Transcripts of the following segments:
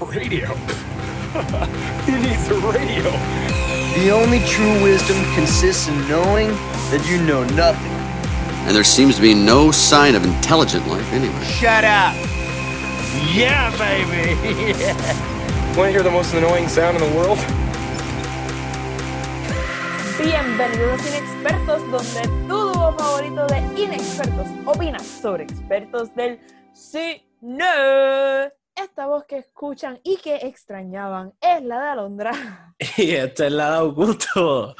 Radio? he needs a radio. The only true wisdom consists in knowing that you know nothing. And there seems to be no sign of intelligent life anywhere. Shut up! Yeah, baby! Want to hear the most annoying sound in the world? Bienvenidos Inexpertos, donde tu dúo favorito de inexpertos opina sobre expertos del cine. Esta voz que escuchan y que extrañaban es la de Alondra. Y esta es la de Augusto.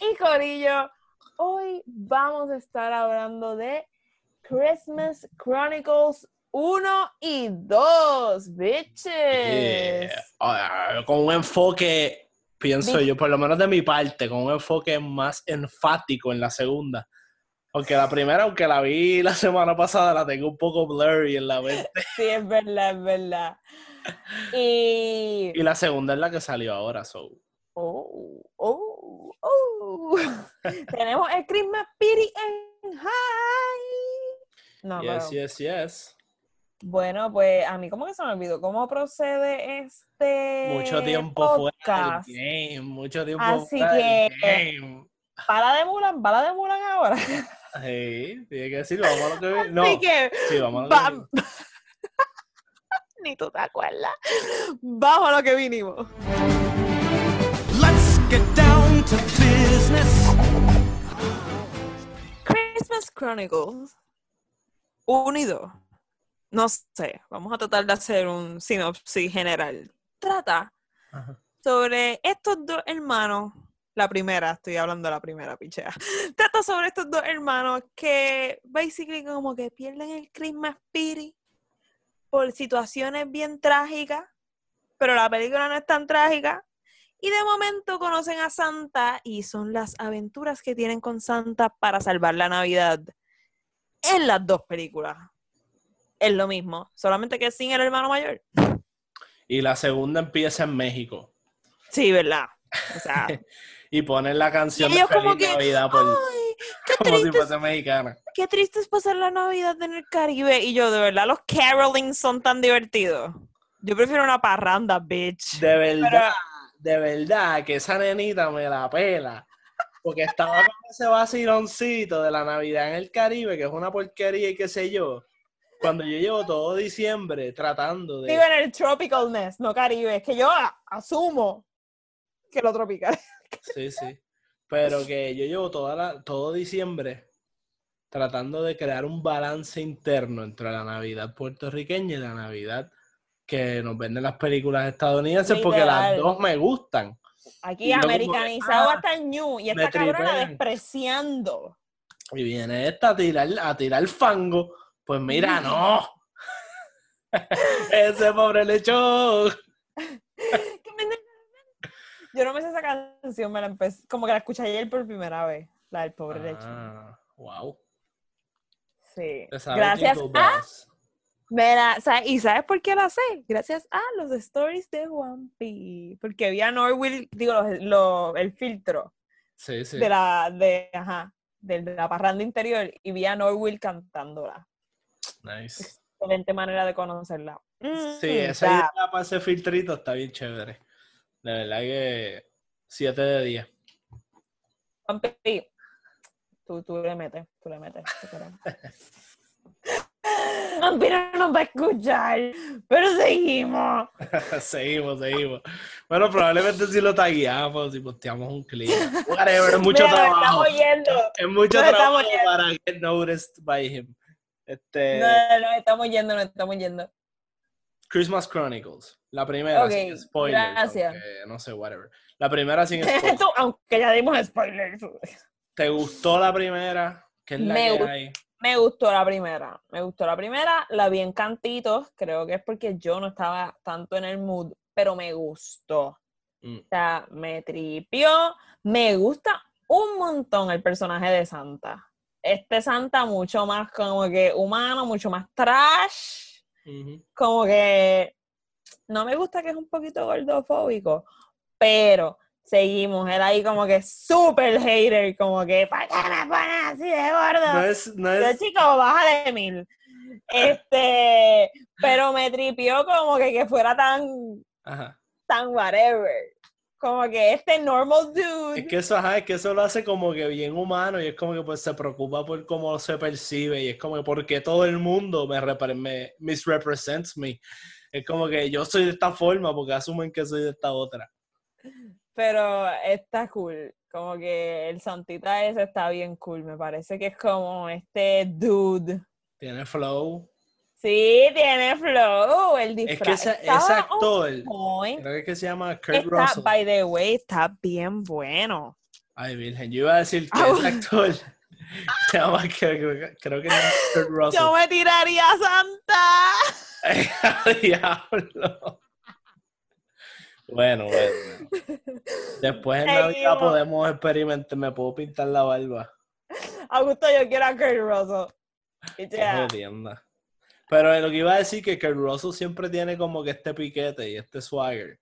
Y Corillo, hoy vamos a estar hablando de Christmas Chronicles 1 y 2, bitches. Yeah. Ah, Con un enfoque, pienso Di- yo, por lo menos de mi parte, con un enfoque más enfático en la segunda. Aunque la primera, aunque la vi la semana pasada, la tengo un poco blurry en la mente. Sí, es verdad, es verdad. Y... Y la segunda es la que salió ahora, so. Oh, oh, oh. Tenemos el Christmas Spirit en high. No, Yes, pero- yes, yes. Bueno, pues a mí como que se me olvidó cómo procede este Mucho tiempo fuera podcast. del game, mucho tiempo Así fuera del que- game. Bala de Mulan, bala de Mulan ahora. Sí, tiene que decir, vamos a lo que vi- No, Así que sí, vamos a lo que ni tú te acuerdas. Vamos a lo que vinimos. Let's get down to business. Christmas Chronicles 1 y 2. No sé, vamos a tratar de hacer un sinopsis general. Trata Ajá. sobre estos dos hermanos. La primera, estoy hablando de la primera, pichea. Trata sobre estos dos hermanos que, basically, como que pierden el Christmas Spirit por situaciones bien trágicas, pero la película no es tan trágica. Y de momento conocen a Santa y son las aventuras que tienen con Santa para salvar la Navidad. En las dos películas. Es lo mismo, solamente que sin el hermano mayor. Y la segunda empieza en México. Sí, ¿verdad? O sea, Y ponen la canción de Feliz que, Navidad por, ¡ay! ¡Qué como si fuese mexicana. qué triste es pasar la Navidad en el Caribe! Y yo, de verdad, los carolings son tan divertidos. Yo prefiero una parranda, bitch. De verdad, de verdad que esa nenita me la pela. Porque estaba con ese vaciloncito de la Navidad en el Caribe, que es una porquería y qué sé yo. Cuando yo llevo todo diciembre tratando de... en el tropicalness, no Caribe. Es que yo asumo que lo tropical. Sí, sí. Pero que yo llevo toda la, todo diciembre tratando de crear un balance interno entre la Navidad puertorriqueña y la Navidad que nos venden las películas estadounidenses, porque las dos me gustan. Aquí Y como americanizado ah, hasta el new. Y esta cabrona tripean. despreciando. Y viene esta a tirar, a tirar fango. Pues mira, no. Ese pobre lechón. Yo no me sé esa canción, me la empecé, como que la escuché ayer por primera vez, la del pobre leche. Ah, wow. Sí. Gracias a, mira, ¿y sabes por qué la sé? Gracias a los stories de One Piece, porque vi a Norwil, digo, los- los- el filtro Sí, sí. de la, de, ajá, de la parranda interior y vi a Norwil cantándola. Nice. Excelente manera de conocerla. Sí, Mm, esa idea para ese filtrito está bien chévere. De verdad que 7 de 10. One Piece, Tú, tú le metes, tú le metes. Vampiro no va a escuchar, pero seguimos. seguimos, seguimos. Bueno, probablemente si lo tagueamos, si posteamos un clip. Whatever, es mucho Mira, nos trabajo. estamos yendo. Es mucho nos trabajo para get noticed by him. Este, No, no, no, estamos yendo, nos estamos yendo. Christmas Chronicles. La primera, Ok, sin spoilers. gracias. aunque no sé, whatever. La primera sin spoilers. Aunque ya dimos spoilers. ¿Te gustó la primera? ¿Qué es la Me que hay? Me gustó la primera, me gustó la primera, la vi en cantitos, creo que es porque yo no estaba tanto en el mood, pero me gustó. Mm. O sea, me tripió, me gusta un montón el personaje de Santa. Este Santa mucho más como que humano, mucho más trash, Como que no me gusta que es un poquito gordofóbico, pero seguimos, él ahí como que súper hater, como que ¿para qué me pones así de gordo? No es, no Yo, es, chico, bájale mil. Este, Pero me tripió como que, que fuera tan, Ajá. tan whatever. Como que este normal dude. Es que eso, ajá, es que eso lo hace como que bien humano y es como que pues se preocupa por cómo se percibe y es como que porque todo el mundo me, me misrepresents me. Es como que yo soy de esta forma porque asumen que soy de esta otra. Pero está cool. Como que el santita ese está bien cool. Me parece que es como este dude. Tiene flow. Sí, tiene flow. El Es disfraz. que ese, actor, creo que es que se llama Kurt Está, Russell. by the way, está bien bueno. Ay, virgen, yo iba a decir que Ah, ese actor se llama, creo, que- creo que se llama Kurt Russell. Yo me tiraría a Santa. Diablo. Bueno, bueno. Después en Navidad Seguimos. podemos experimentar. Me puedo pintar la barba. Augusto, yo quiero a Kurt Russell. Y ya. Pero lo que iba a decir que Kurt Russell siempre tiene como que este piquete y este swagger.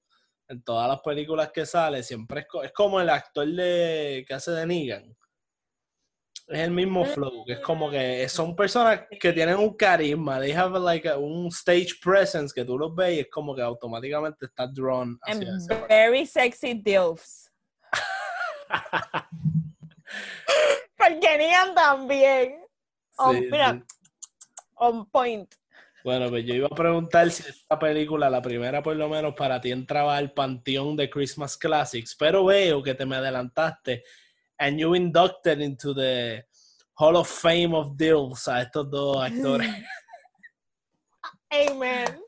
En todas las películas que sale, siempre es, co- es como el actor de que hace de Negan. Es el mismo flow, que es como que son personas que tienen un carisma, they have like a- un stage presence que tú los ves y es como que automáticamente estás drawn hacia And ese very sexy dilfs. Porque Negan también. Oh, Sí, mira, sí. On point. Bueno, pues yo iba a preguntar si esta película, la primera por lo menos, para ti entraba al panteón de Christmas Classics, pero veo que te me adelantaste and you inducted into the Hall of Fame of Dills a estos dos actores. Amen.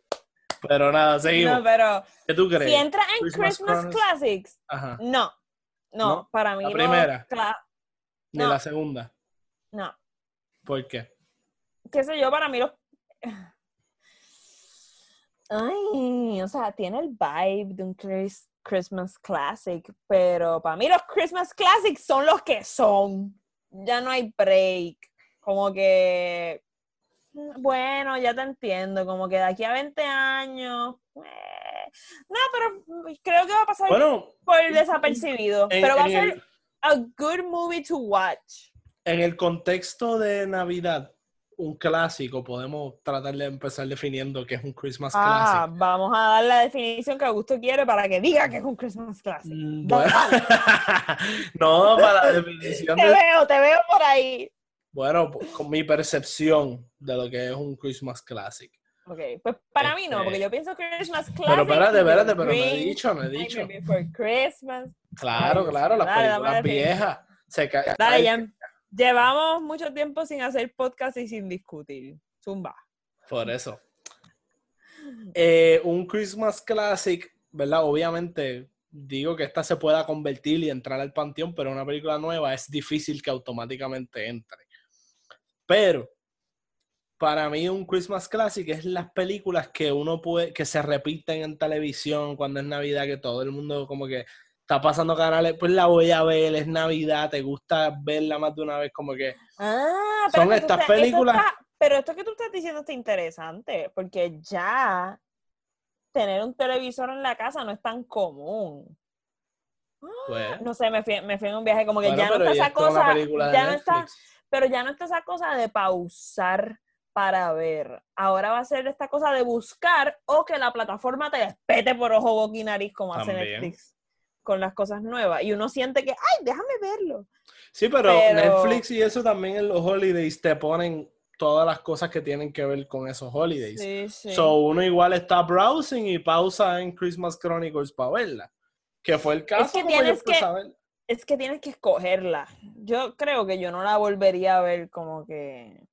Pero nada, seguimos. No, pero ¿Qué tú crees? si entra en Christmas. Classics, Ajá. no. No, ¿No? para mí La no. primera. cla- Ni no. la segunda. no. ¿Por qué? Qué sé yo, para mí los... Ay, o sea, tiene el vibe de un Chris- Christmas Classic, pero para mí los Christmas Classics son los que son. Ya no hay break. Como que, bueno, ya te entiendo, como que de aquí a 20 años... eh, No, pero creo que va a pasar Bueno, por desapercibido. en, pero va a ser el, a good movie to watch. en el contexto de Navidad, un clásico, podemos tratar de empezar definiendo qué es un Christmas Ah, Classic. vamos a dar la definición que Augusto quiere para que diga que es un Christmas Classic. Mm. Bueno. no, para la definición Te de... veo, te veo por ahí. Bueno, pues, con mi percepción de lo que es un Christmas Classic. Ok, pues para mí no, Este- porque yo pienso que Christmas Classic. Pero espérate, espérate, pero no he dicho, no he dicho. Claro, claro, las películas viejas. Se Dale, ya. Llevamos mucho tiempo sin hacer podcast y sin discutir. Zumba. Por eso. Eh, un Christmas Classic, ¿verdad? Obviamente, digo que esta se pueda convertir y entrar al panteón, pero una película nueva es difícil que automáticamente entre. Pero, para mí un Christmas Classic es las películas que uno puede, que se repiten en televisión cuando es Navidad, que todo el mundo como que está pasando canales, pues la voy a ver, es Navidad, te gusta verla más de una vez, como que Ah, Son que tú estas estás- películas- está- pero esto que tú estás diciendo está interesante, porque ya tener un televisor en la casa no es tan común. pues... No sé, me fui, me fui en un viaje como que bueno, ya no pero está esa cosa, ya no está, pero ya no está esa cosa de pausar para ver. Ahora va a ser esta cosa de buscar o que la plataforma te despete por ojo, boca y nariz como hace También. Netflix con las cosas nuevas. Y uno siente que, ay, déjame verlo. Sí, pero, Pero- Netflix y eso también en los holidays te ponen todas las cosas que tienen que ver con esos holidays. Sí, sí. So uno igual está browsing y pausa en Christmas Chronicles para verla. Que fue el caso que como yo tienes que- a ver. es que tienes que escogerla. Yo creo que yo no la volvería a ver como que...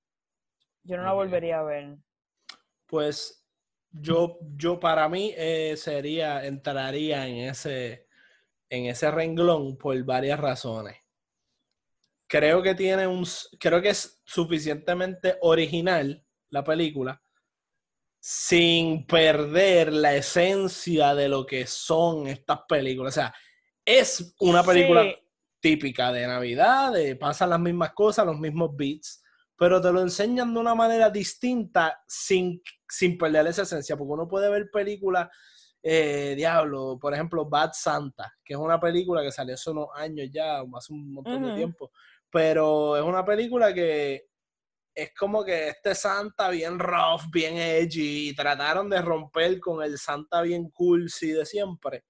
Yo no la volvería a ver. Pues yo, yo para mí eh, sería, entraría en ese, en ese renglón por varias razones. Creo que tiene un, creo que es suficientemente original la película sin perder la esencia de lo que son estas películas. O sea, es una película Sí. típica de Navidad, de pasan las mismas cosas, los mismos beats, pero te lo enseñan de una manera distinta sin, sin perder esa esencia, porque uno puede ver películas, eh, diablo, por ejemplo, Bad Santa, que es una película que salió hace unos años ya, hace un montón de tiempo, pero es una película que es como que este Santa bien rough, bien edgy, y trataron de romper con el Santa bien cool, sí, de siempre.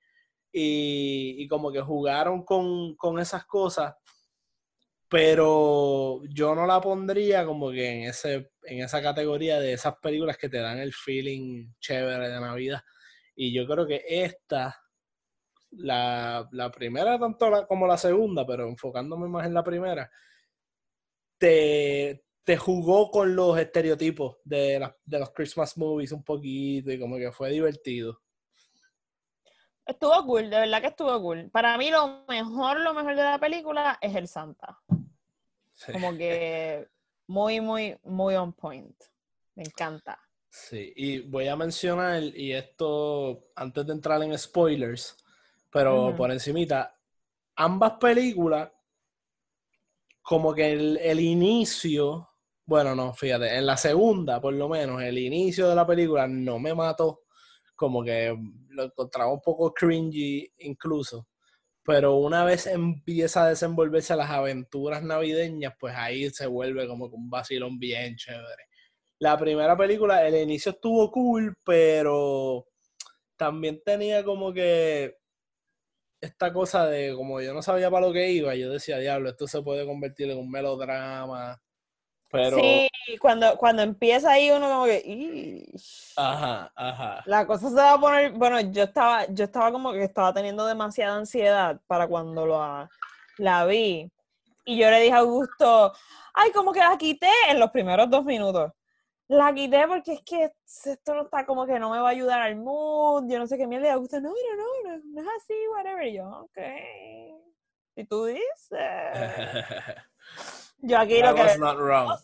Y, y como que jugaron con, con esas cosas, pero yo no la pondría como que en, ese, en esa categoría de esas películas que te dan el feeling chévere de Navidad. Y yo creo que esta, la, la primera tanto la- como la segunda, pero enfocándome más en la primera, te, te jugó con los estereotipos de, las- de los Christmas movies un poquito y como que fue divertido. Estuvo cool, de verdad que estuvo cool. Para mí lo mejor, lo mejor de la película es el Santa. Sí. Como que muy, muy, muy on point. Me encanta. Sí, y voy a mencionar, y esto antes de entrar en spoilers, pero por encimita, ambas películas, como que el, el inicio, bueno, no, fíjate, en la segunda, por lo menos, el inicio de la película no me mató, como que lo encontraba un poco cringy incluso, pero una vez empieza a desenvolverse las aventuras navideñas, pues ahí se vuelve como un vacilón bien chévere. La primera película, el inicio estuvo cool, pero también tenía como que esta cosa de como yo no sabía para lo que iba, yo decía, diablo, esto se puede convertir en un melodrama, pero... Sí, cuando, cuando empieza ahí uno como que... Ajá, ajá. La cosa se va a poner, bueno, yo estaba, yo estaba como que estaba teniendo demasiada ansiedad para cuando la, la vi. Y yo le dije a Augusto, ay, como que la quité en los primeros dos minutos. La quité porque es que esto no está como que no me va a ayudar al mood, yo no sé qué mierda. Y Augusto, no, no, no, no, no es así, whatever. Y yo, ok. Si tú dices. Yo aquí I lo que... was not wrong.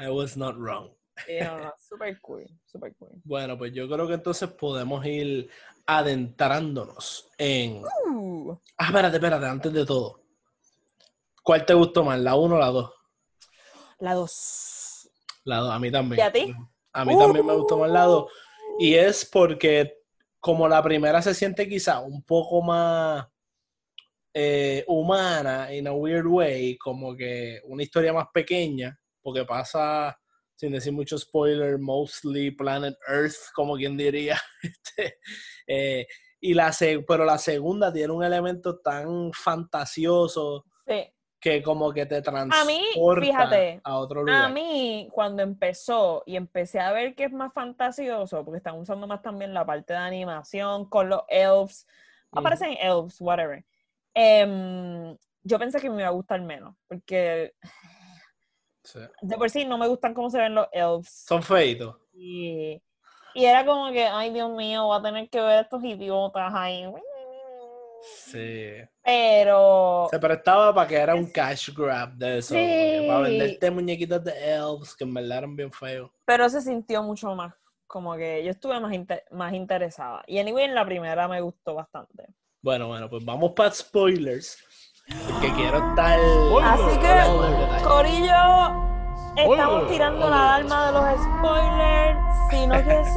I was not wrong. Sí, no, no, super cool, super cool. Bueno, pues yo creo que entonces podemos ir adentrándonos en... Uh. Ah, espérate, espérate, antes de todo. ¿Cuál te gustó más, la 1 o la 2? La dos. La 2, a mí también. ¿Y a ti? A mí también me gustó más la 2. Y es porque como la primera se siente quizá un poco más eh, humana, in a weird way, como que una historia más pequeña, porque pasa, sin decir mucho spoiler, mostly planet Earth, como quien diría. Este, eh, y la pero la segunda tiene un elemento tan fantasioso Sí. Que como que te transporta mí, fíjate, a otro lugar. A mí, cuando empezó y empecé a ver que es más fantasioso, porque están usando más también la parte de animación con los elves, aparecen elves, whatever. Em, yo pensé que me iba a gustar menos, porque Sí. de por sí no me gustan cómo se ven los elves. Son feitos. Y, y era como que, ay Dios mío, voy a tener que ver a estos idiotas ahí. Sí. Pero Se prestaba para que era un cash grab de eso. Sí. Para venderte muñequitos de elves que en verdad eran bien feos. pero se sintió mucho más, como que yo estuve más, más interesada. Y anyway, en la primera me gustó bastante. Bueno, bueno, pues vamos para spoilers. Porque quiero estar. Así que. Corillo, estamos tirando la alarma de los spoilers. Si no quieres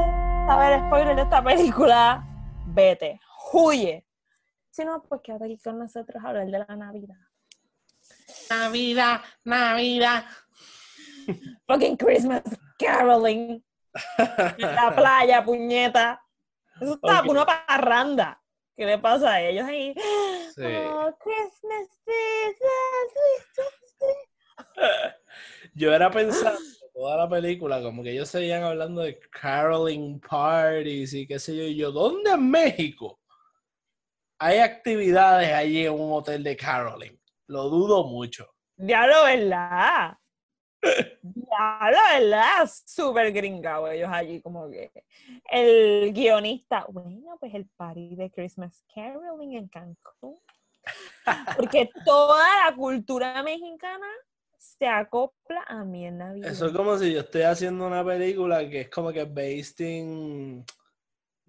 saber spoilers de esta película, vete, huye. Si no, pues quédate aquí con nosotros a hablar de la Navidad. Navidad, Navidad. Fucking Christmas caroling. En la playa, puñeta. Eso está Ok. una parranda. ¿Qué le pasa a ellos ahí? Sí. Oh, Christmas Jesus. Yo era pensando toda la película, como que ellos seguían hablando de caroling parties y qué sé yo. Y yo, ¿dónde en México hay actividades allí en un hotel de caroling? Lo dudo mucho. Diablo, ¿verdad? Diablo, ¿verdad? Súper gringao ellos allí, como que el guionista, bueno, pues el party de Christmas Caroling en Cancún. Porque toda la cultura mexicana se acopla a mí en Navidad. Eso es como si yo estoy haciendo una película que es como que based in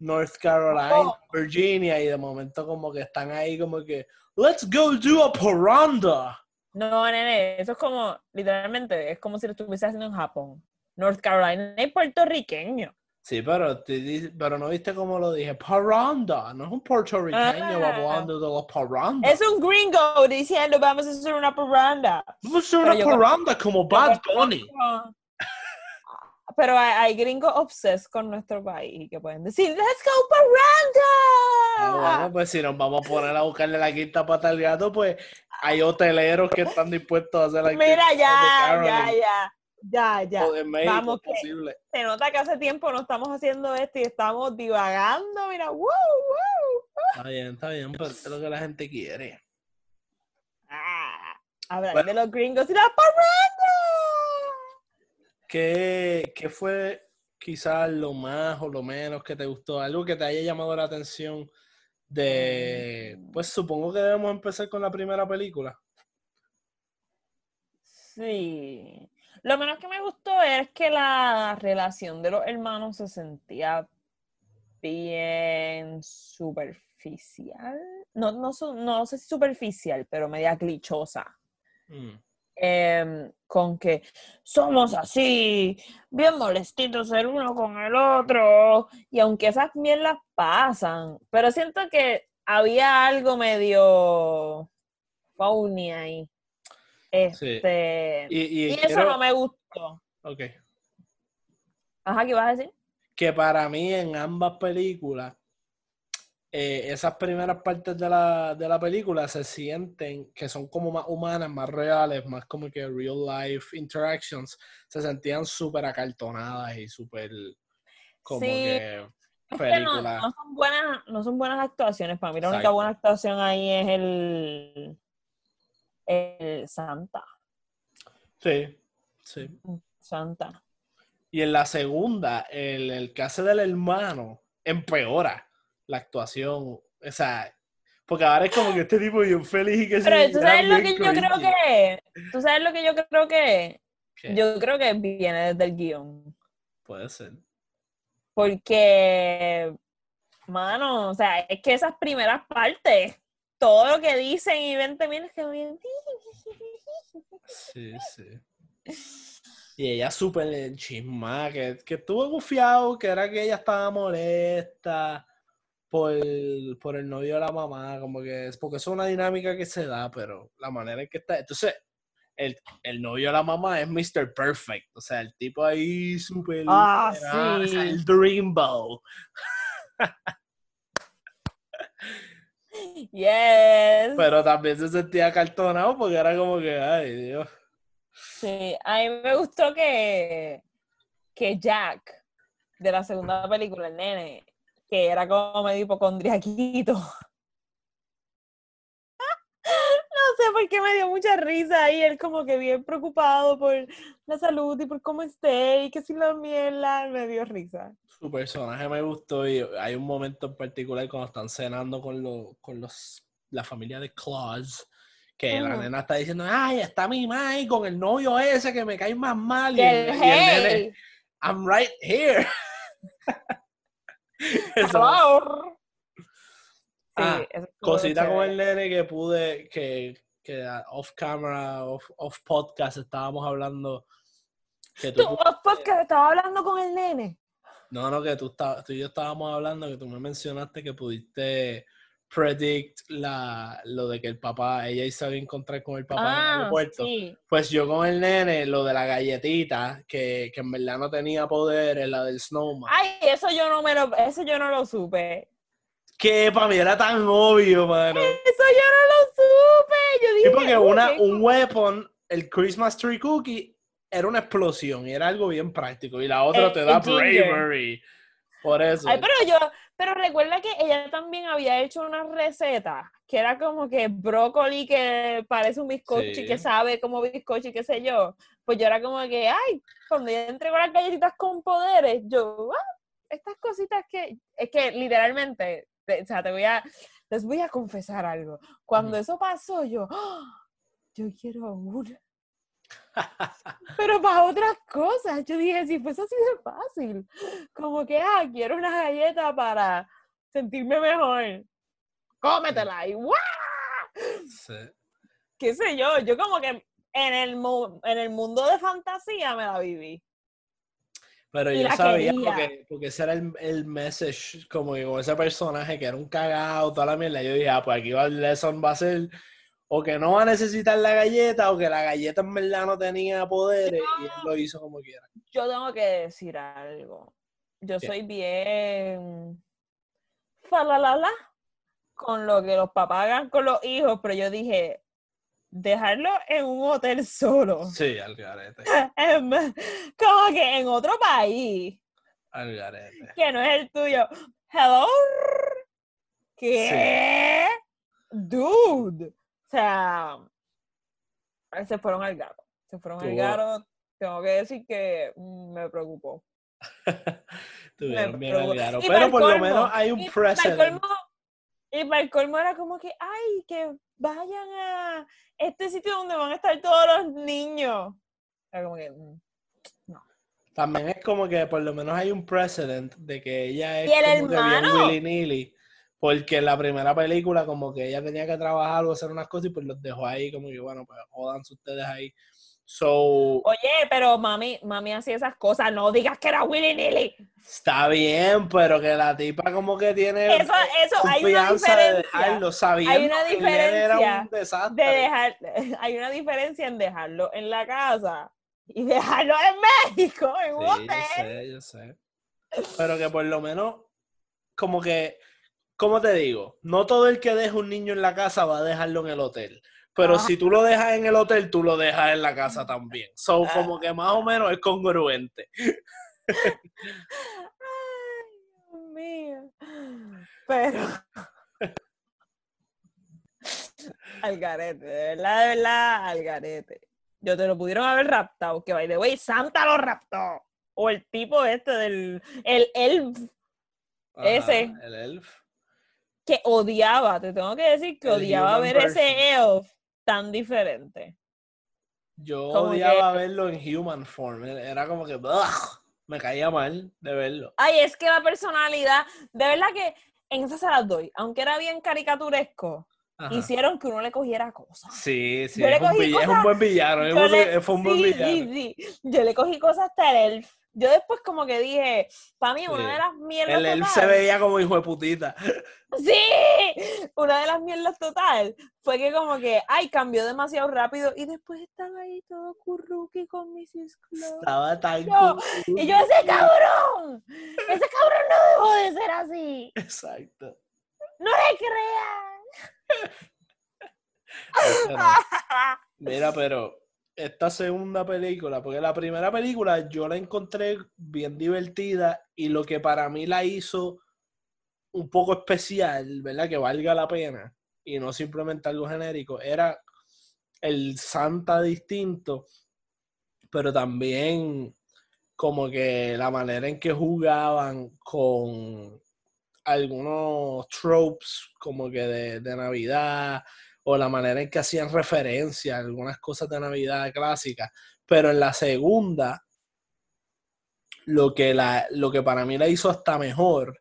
North Carolina, Oh. Virginia, y de momento como que están ahí como que, let's go do a paranda. No, nene, eso es como, literalmente, es como si lo estuviese haciendo en Japón. North Carolina es puertorriqueño. Sí, pero, te pero no viste cómo lo dije. Paranda, no es un puertorriqueño Ah. hablando de los paranda. Es un gringo diciendo vamos a hacer una parranda. Vamos a hacer pero una yo paranda como Bad Bunny. Pero hay, hay gringos obses con nuestro país que pueden decir, ¡Let's go Ah, parranda! bueno, pues si nos vamos a poner a buscarle la quinta pata al gato, pues hay hoteleros que están dispuestos a hacer la Mira, quinta ya, ya, ya, ya, ya. México, Vamos, que- posible. Se nota que hace tiempo no estamos haciendo esto y estamos divagando, mira, ¡woo, woo! Está bien, está bien, pero esto es lo que la gente quiere. Ah, hablar Bueno. de los gringos y la parranda. ¿Qué, qué fue quizás lo más o lo menos que te gustó? Algo que te haya llamado la atención de... Mm. Pues supongo que debemos empezar con la primera película. Sí. Lo menos que me gustó es que la relación de los hermanos se sentía bien superficial. No, no, no sé si superficial, pero media glitchosa. Mm, Em, con que somos así, bien molestitos el uno con el otro. Y aunque esas mierdas pasan, pero siento que había algo medio phony ahí. Este, Y, y y eso no me gustó. ok. Ajá, ¿qué vas a decir? que para mí en ambas películas, eh, esas primeras partes de la, de la película se sienten que son como más humanas, más reales, más como que real life interactions, se sentían súper acartonadas y súper como Sí, que Es que no, películas. no son buenas, no son buenas actuaciones. Para mí la única buena actuación ahí es el, el Santa. Sí, sí. Santa. Y en la segunda, el, el que hace del hermano empeora la actuación. O sea, porque ahora es como que este tipo bien feliz y que se Pero tú sabes lo que yo creo que tú sabes lo que yo creo que ¿Qué? yo creo que viene desde el guion. Puede ser. Porque, mano, o sea, es que esas primeras partes, todo lo que dicen y ven también es que bien. Sí, sí. Y ella súper chismada, que, que estuvo gufiado, que era que ella estaba molesta por, por el novio de la mamá, como que es porque es una dinámica que se da, pero la manera en que está. Entonces, el, el novio de la mamá es Mr. Perfect, o sea, el tipo ahí súper. Ah, sí. el Dreambow. Yes. Pero también se sentía cartonado porque era como que, ay, Dios. Sí, a mí me gustó que, que Jack, de la segunda película, el nene, que era como medio hipocondriaquito. No sé por qué me dio mucha risa y él como que bien preocupado por la salud y por cómo esté y que si la mierda me dio risa. Su personaje me gustó y hay un momento en particular cuando están cenando con, los con los, la familia de Claus, que la nena está diciendo, ay, está mi Mai con el novio ese que me cae más mal. Y el, y el nene, hey, I'm right here. Eso-. Sí, Ah, estuvo cosita con el nene que pude, que, que off camera, off, off podcast estábamos hablando. Que tú, Tú, oh, podcast, estaba hablando con el nene. no, no, que tú, tú y yo estábamos hablando, que tú me mencionaste que pudiste predict la, lo de que el papá, ella se iba a encontrar con el papá en el Ah, aeropuerto. sí. Pues yo con el nene, lo de la galletita, que, que en verdad no tenía poderes, la del snowman. Ay, eso yo no me lo, eso yo no lo supe. Que para mí era tan obvio, mano. Eso yo no lo supe. Yo dije, Sí, porque "Uh, una, un weapon, el Christmas Tree Cookie, era una explosión y era algo bien práctico. Y la otra Eh, te da bravery. Por eso. Ay, pero yo, pero recuerda que ella también había hecho una receta que era como que brócoli que parece un bizcocho y que sabe como bizcocho y qué sé yo. Pues yo era como que, ay, cuando ella entregó las galletitas con poderes, yo, ah, estas cositas que, es que literalmente, te- o sea, te voy a, les voy a confesar algo. Cuando eso pasó, yo, "Ah, yo quiero una. Pero para otras cosas, yo dije, si fuese así de fácil, como que, ah, quiero una galleta para sentirme mejor, cómetela y ¡guau! Sí. qué sé yo, yo como que en el, mu- en el mundo de fantasía me la viví. Pero Y yo sabía porque, porque ese era el, el message, como que con ese personaje que era un cagado, toda la mierda. Yo dije, ah, pues aquí va el lesson va a ser o que no va a necesitar la galleta o que la galleta en verdad no tenía poderes y él lo hizo como quiera. Yo tengo que decir algo. Yo soy bien falalala con lo que los papás hagan con los hijos, pero yo dije, dejarlo en un hotel solo. Sí, al garete, Como que en otro país, al garete. que no es el tuyo. Hello. ¿Qué? Dude. O sea, se fueron al gato. Se fueron al gato. Tengo que decir que mm, me preocupó. Tuvieron bien al garo. Pero por lo menos hay un Y para el precedent. colmo, y para el colmo era como que, ay, que vayan a este sitio donde van a estar todos los niños. Era como que, mm. También es como que por lo menos hay un precedent de que ella es Y el como que bien hermano. willy nilly. Porque en la primera película como que ella tenía que trabajar o hacer unas cosas y pues los dejó ahí como que bueno, pues jodanse ustedes ahí. So, Oye, pero mami, mami hacía esas cosas, no digas que era Willy Nilly. está bien, pero que la tipa como que tiene Eso, eso, hay una confianza de diferencia. dejarlo, sabiendo una que el nene era diferencia un desastre. De dejar, hay una diferencia en dejarlo en la casa y dejarlo en México, en un Sí, yo sé, yo sé. Pero que por lo menos, como que, ¿cómo te digo? No todo el que deja un niño en la casa va a dejarlo en el hotel. Pero Ajá. si tú lo dejas en el hotel, tú lo dejas en la casa también. So, Ah. como que más o menos es congruente. Ay, Dios mío. Pero. al garete, de verdad, de verdad, al garete. Yo te lo pudieron haber raptado, que by the way, Santa lo raptó. O el tipo este del. El elf Ajá, Ese. El elf. Que odiaba, te tengo que decir que El odiaba ver ese elf tan diferente. Yo Como odiaba verlo en human form. Era como que, ugh, me caía mal de verlo. Ay, es que la personalidad, de verdad que en esa se las doy, aunque era bien caricaturesco, Ajá. hicieron que uno le cogiera cosas. Sí, sí, es un, es un buen villano. Le- fue un buen sí, villano. sí, sí. Yo le cogí cosas hasta el elf. Yo después como que dije, para mí una Sí. de las mierdas El elf se veía como hijo de putita. Sí, una de las mierdas total fue que como que, ay, cambió demasiado rápido y después estaba ahí todo curruqui con Mrs. Claus. Estaba tan Yo-. Y yo, ese cabrón, ese cabrón no dejó de ser así. Exacto. No le crean. Pero, mira, pero esta segunda película, porque la primera película yo la encontré bien divertida y lo que para mí la hizo un poco especial, ¿verdad? Que valga la pena y no simplemente algo genérico, era el Santa distinto, pero también como que la manera en que jugaban con algunos tropes como que de, de Navidad o la manera en que hacían referencia a algunas cosas de Navidad clásicas, pero en la segunda lo que, la, lo que para mí la hizo hasta mejor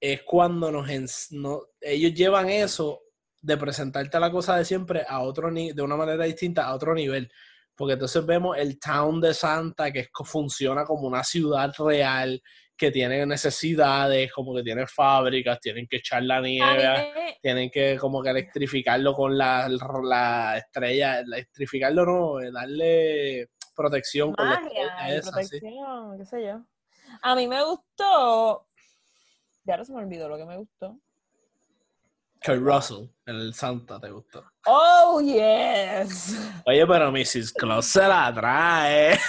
es cuando nos ellos llevan eso de presentarte la cosa de siempre a otro de una manera distinta a otro nivel. Porque entonces vemos el town de Santa que es funciona como una ciudad real, que tiene necesidades, como que tiene fábricas, tienen que echar la nieve, tienen que como que electrificarlo con la, la estrella, electrificarlo no, eh, darle protección con la magia esa, sí. protección, qué sé yo. A mí me gustó. Ya ahora se me olvidó lo que me gustó. Kurt Russell, el Santa, te gustó. Oh, yes. Oye, pero Mrs. Claus se la trae.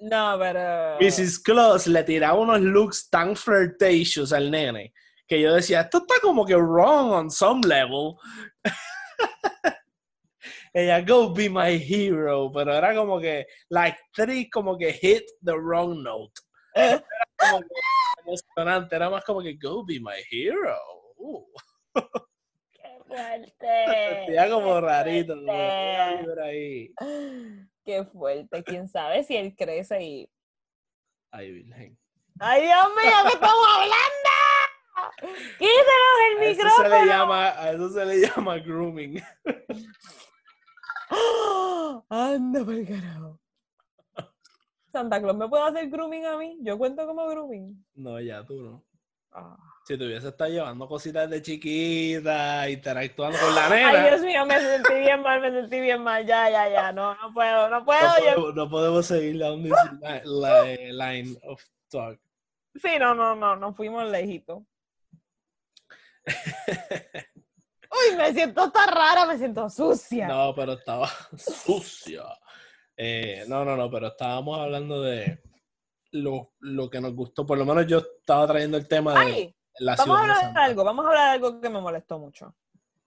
No, pero. Mrs. Claus le tiraba unos looks tan flirtatious al nene que yo decía, esto está como que wrong on some level. Ella, go be my hero, pero era como que la actriz como que hit the wrong note. Era como que emocionante, era más como que go be my hero. Uh, fuerte. Era como qué rarito, ahí. Qué fuerte. Quién sabe si él crece y. Ay, virgen. ¡Ay, Dios mío, qué estamos hablando! ¡Quítanos el A eso, se micrófono! le llama, a eso se le llama grooming. Anda por carajo. Santa Claus me puede hacer grooming a mí. Yo cuento como grooming. No, ya tú no. Ah. Si te hubiese estado llevando cositas de chiquita, interactuando con la Ay, nena, Dios mío, me sentí bien mal, me sentí bien mal. Ya, ya, ya. No, no puedo, no puedo. no, yo- podemos, no podemos seguir li- li- line of talk. Sí, no, no, no, nos fuimos lejitos. Uy, me siento tan rara, me siento sucia. No, pero estaba sucia. Eh, no, no, no, pero estábamos hablando de lo, lo que nos gustó. Por lo menos yo estaba trayendo el tema de Ay, la vamos a hablar de Santa. algo, vamos a hablar de algo que me molestó mucho.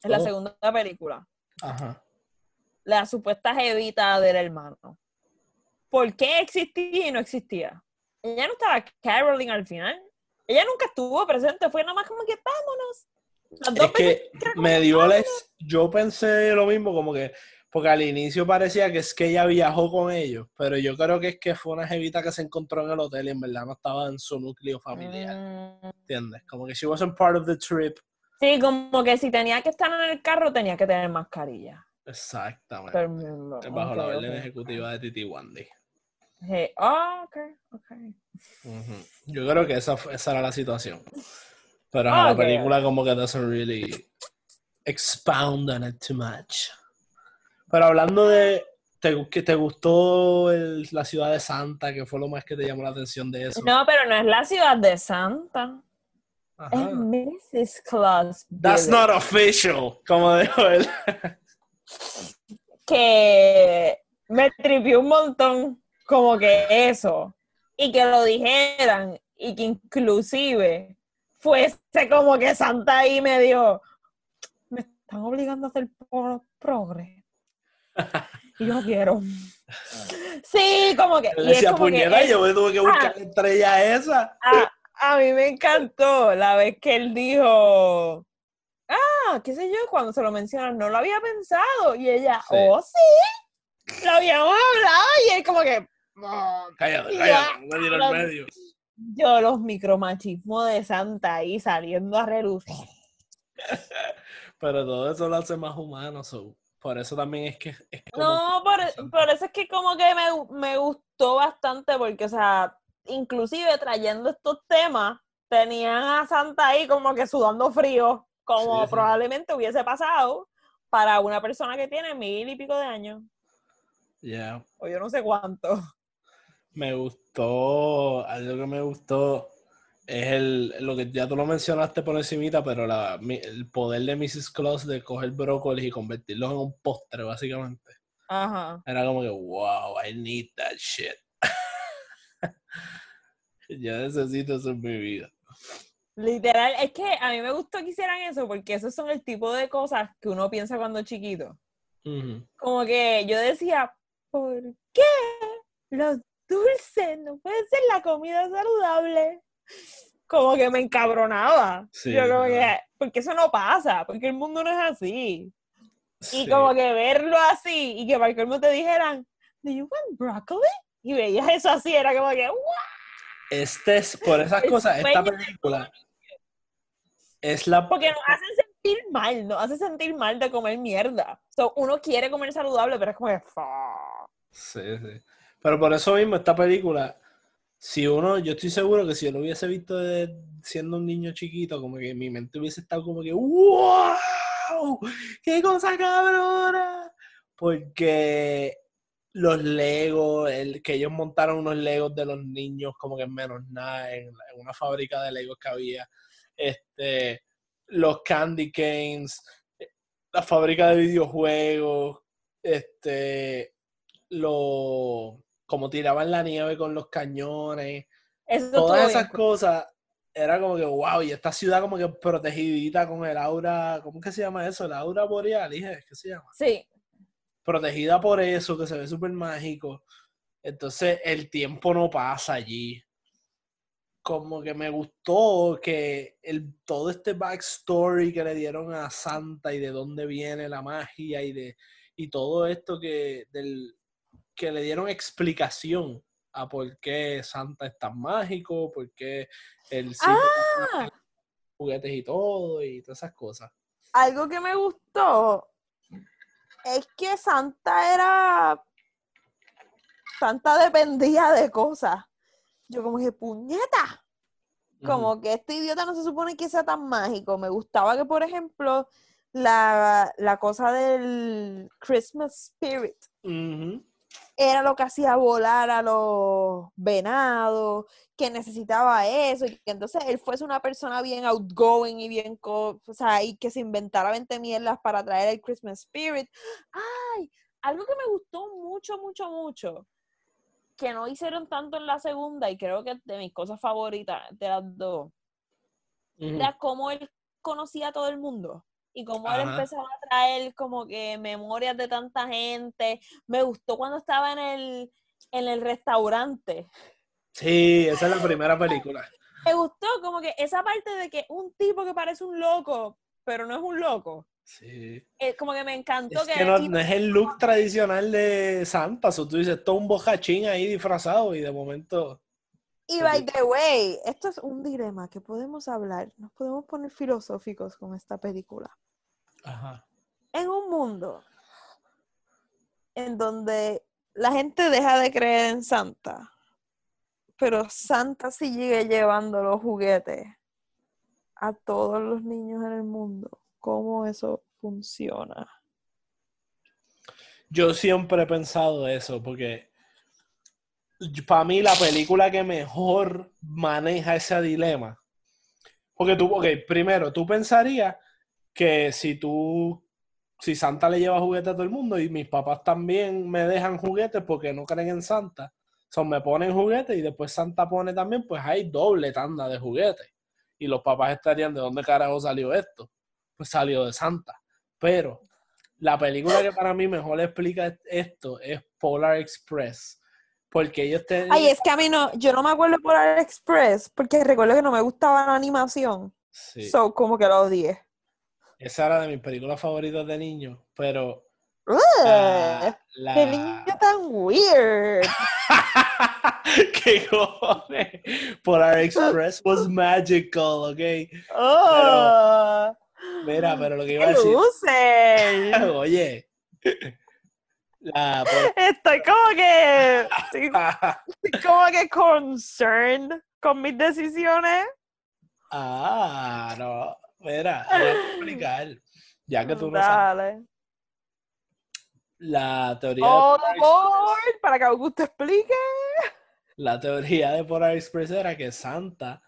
En la Oh. segunda película, Ajá. la supuesta jevita del hermano. ¿Por qué existía y no existía? Ella no estaba Caroline al final. Ella nunca estuvo presente, fue nada más como que vámonos. Las dos Es que me dio les, yo pensé lo mismo, como que, porque al inicio parecía que es que ella viajó con ellos, pero yo creo que es que fue una jevita que se encontró en el hotel y en verdad no estaba en su núcleo familiar, Mm, ¿entiendes? Como que she wasn't part of the trip. Sí, como que si tenía que estar en el carro tenía que tener mascarilla. Exactamente. Bajo la orden ejecutiva de Titi Wandy. Sí. Ah, ok, ok. Ujú. Yo creo que esa, fue- esa era la situación. Pero la película como que doesn't really expound on it too much. Pero hablando de te, que te gustó el- la ciudad de Santa, que fue lo más que te llamó la atención de eso. No, pero no es la ciudad de Santa. Ajá. Es Mrs. Claus. That's not official, como dijo él. que me tripió un montón como que eso y que lo dijeran y que inclusive fuese como que Santa ahí me dio me están obligando a hacer pro- progre y yo quiero sí como que es decía, él- yo me tuve que buscar Ah. la estrella esa. a, a mí me encantó la vez que él dijo, ah, qué sé yo, cuando se lo mencionan, no lo había pensado. Y ella, Sí. oh, sí, lo habíamos hablado. Y él como que, "No". Cállate, cállate, yo, no me hablando- medio. yo los micromachismos de Santa ahí saliendo a relucir. Pero todo eso lo hace más humano, so, por eso también es que es No, por, por eso es que como que me, me gustó bastante porque, o sea, inclusive trayendo estos temas, tenían a Santa ahí como que sudando frío, como Sí, sí. probablemente hubiese pasado para una persona que tiene mil y pico de años, Yeah. o yo no sé cuánto. Me gustó, algo que me gustó es el, lo que ya tú lo mencionaste por encimita, pero la, mi- el poder de Mrs. Claus de coger brócolis y convertirlos en un postre, básicamente. Ajá. Era como que, wow, I need that shit. Yo necesito eso en mi vida. Literal, es que a mí me gustó que hicieran eso porque esos son el tipo de cosas que uno piensa cuando es chiquito. Como que yo decía, ¿por qué los dulces no pueden ser la comida saludable? Como que me encabronaba. Sí, yo como que, porque eso no pasa, porque el mundo no es así. Y Sí. como que verlo así y que para colmo te dijeran, ¿Do you want broccoli? Y veías eso así, era como que, "What?". Este es, por esas cosas, esta película es la... Porque nos hacen sentir mal, nos hace sentir mal de comer mierda. So, uno quiere comer saludable, pero es como que, "Fuck". Sí, sí. Pero por eso mismo, esta película, si uno, yo estoy seguro que si yo lo hubiese visto de- siendo un niño chiquito, como que mi mente hubiese estado como que, ¡wow! ¡Qué cosa cabrona! Porque los Legos, el, que ellos montaron unos Legos de los niños como que en menos nada, en, en una fábrica de Legos que había, este, los Candy Canes, la fábrica de videojuegos, este, lo, como tiraban la nieve con los cañones, Eso todas bien esas cosas, era como que, wow, y esta ciudad como que protegidita con el aura, ¿cómo que se llama eso? El aura boreal, dije, ¿qué se llama? Sí, Protegida por eso, que se ve súper mágico. Entonces, el tiempo no pasa allí. Como que me gustó que el, todo este backstory que le dieron a Santa y de dónde viene la magia y de y todo esto que del que le dieron explicación a por qué Santa es tan mágico, por qué el Ah. juguetes y todo y todas esas cosas. algo que me gustó es que Santa era Santa dependía de cosas. Yo como que, puñeta, como que este idiota no se supone que sea tan mágico. Me gustaba que, por ejemplo, la, la cosa del Christmas Spirit Ujú. Era lo que hacía volar a los venados, que necesitaba eso, y que entonces él fuese una persona bien outgoing y bien, co- o sea, y que se inventara 20 mierdas para traer el Christmas Spirit. ¡Ay! Algo que me gustó mucho, mucho, mucho, que no hicieron tanto en la segunda, y creo que de mis cosas favoritas de las dos, era cómo él conocía a todo el mundo y cómo él empezaba a traer como que memorias de tanta gente. Me gustó cuando estaba en el, en el restaurante. Sí, esa es la primera película. Me gustó como que esa parte de que un tipo que parece un loco, pero no es un loco. Sí. eh, como que me encantó Es que, que no, es el look tradicional de Santa. So, tú dices, todo un bocachín ahí disfrazado y de momento. Y by the way, esto es un dilema que podemos hablar, nos podemos poner filosóficos con esta película. Ajá. en un mundo en donde la gente deja de creer en Santa, pero Santa sigue llevando los juguetes a todos los niños en el mundo. ¿Cómo eso funciona? Yo siempre he pensado eso, porque para mí la película que mejor maneja ese dilema. Porque tú, ok, primero, tú pensarías que si tú, si Santa le lleva juguetes a todo el mundo y mis papás también me dejan juguetes porque no creen en Santa, son me ponen juguetes y después Santa pone también, pues hay doble tanda de juguetes. Y los papás estarían, ¿de dónde carajo salió esto? Pues salió de Santa. Pero la película que para mí mejor explica esto es Polar Express. Porque ellos tenían... Ay, es que a mí no, yo no me acuerdo por Express, porque recuerdo que no me gustaba la animación. Sí, So, como que lo odié. Esa era de mis películas favoritas de niño, pero... La- la- ¡Qué niño tan weird! ¿Qué cojones? Polar Express was magical, ¿ok? ¡Oh! Mira, pero lo que iba a ¡Qué decir... loser! Oye, la... pues, Estoy como que. Estoy estoy como que concerned con mis decisiones. Ah, no. Mira, voy a explicar. Ya que tú no sabes. La teoría, de aboard, Express, para que Augusto explique. la teoría de Polar Express era que Santa,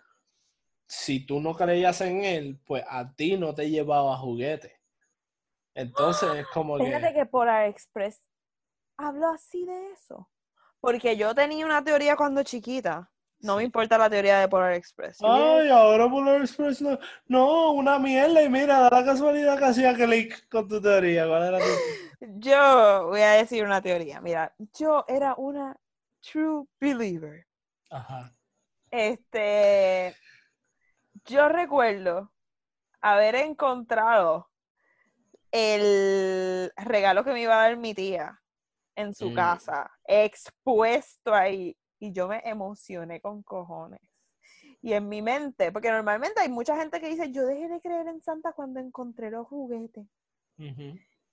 si tú no creías en él, pues a ti no te llevaba juguete. Entonces es como Fíjate que. que Polar Express habló así de eso. Porque yo tenía una teoría cuando chiquita. No me importa la teoría de Polar Express. Ay, ahora Polar Express no. No, una mierda. Y mira, da la casualidad que hacía clic con tu teoría. ¿Cuál era tu- Yo voy a decir una teoría. Mira, yo era una true believer. Ajá. Este, yo recuerdo haber encontrado el regalo que me iba a dar mi tía en su Mm. casa, expuesto ahí, y yo me emocioné con cojones. Y en mi mente, porque normalmente hay mucha gente que dice, yo dejé de creer en Santa cuando encontré los juguetes.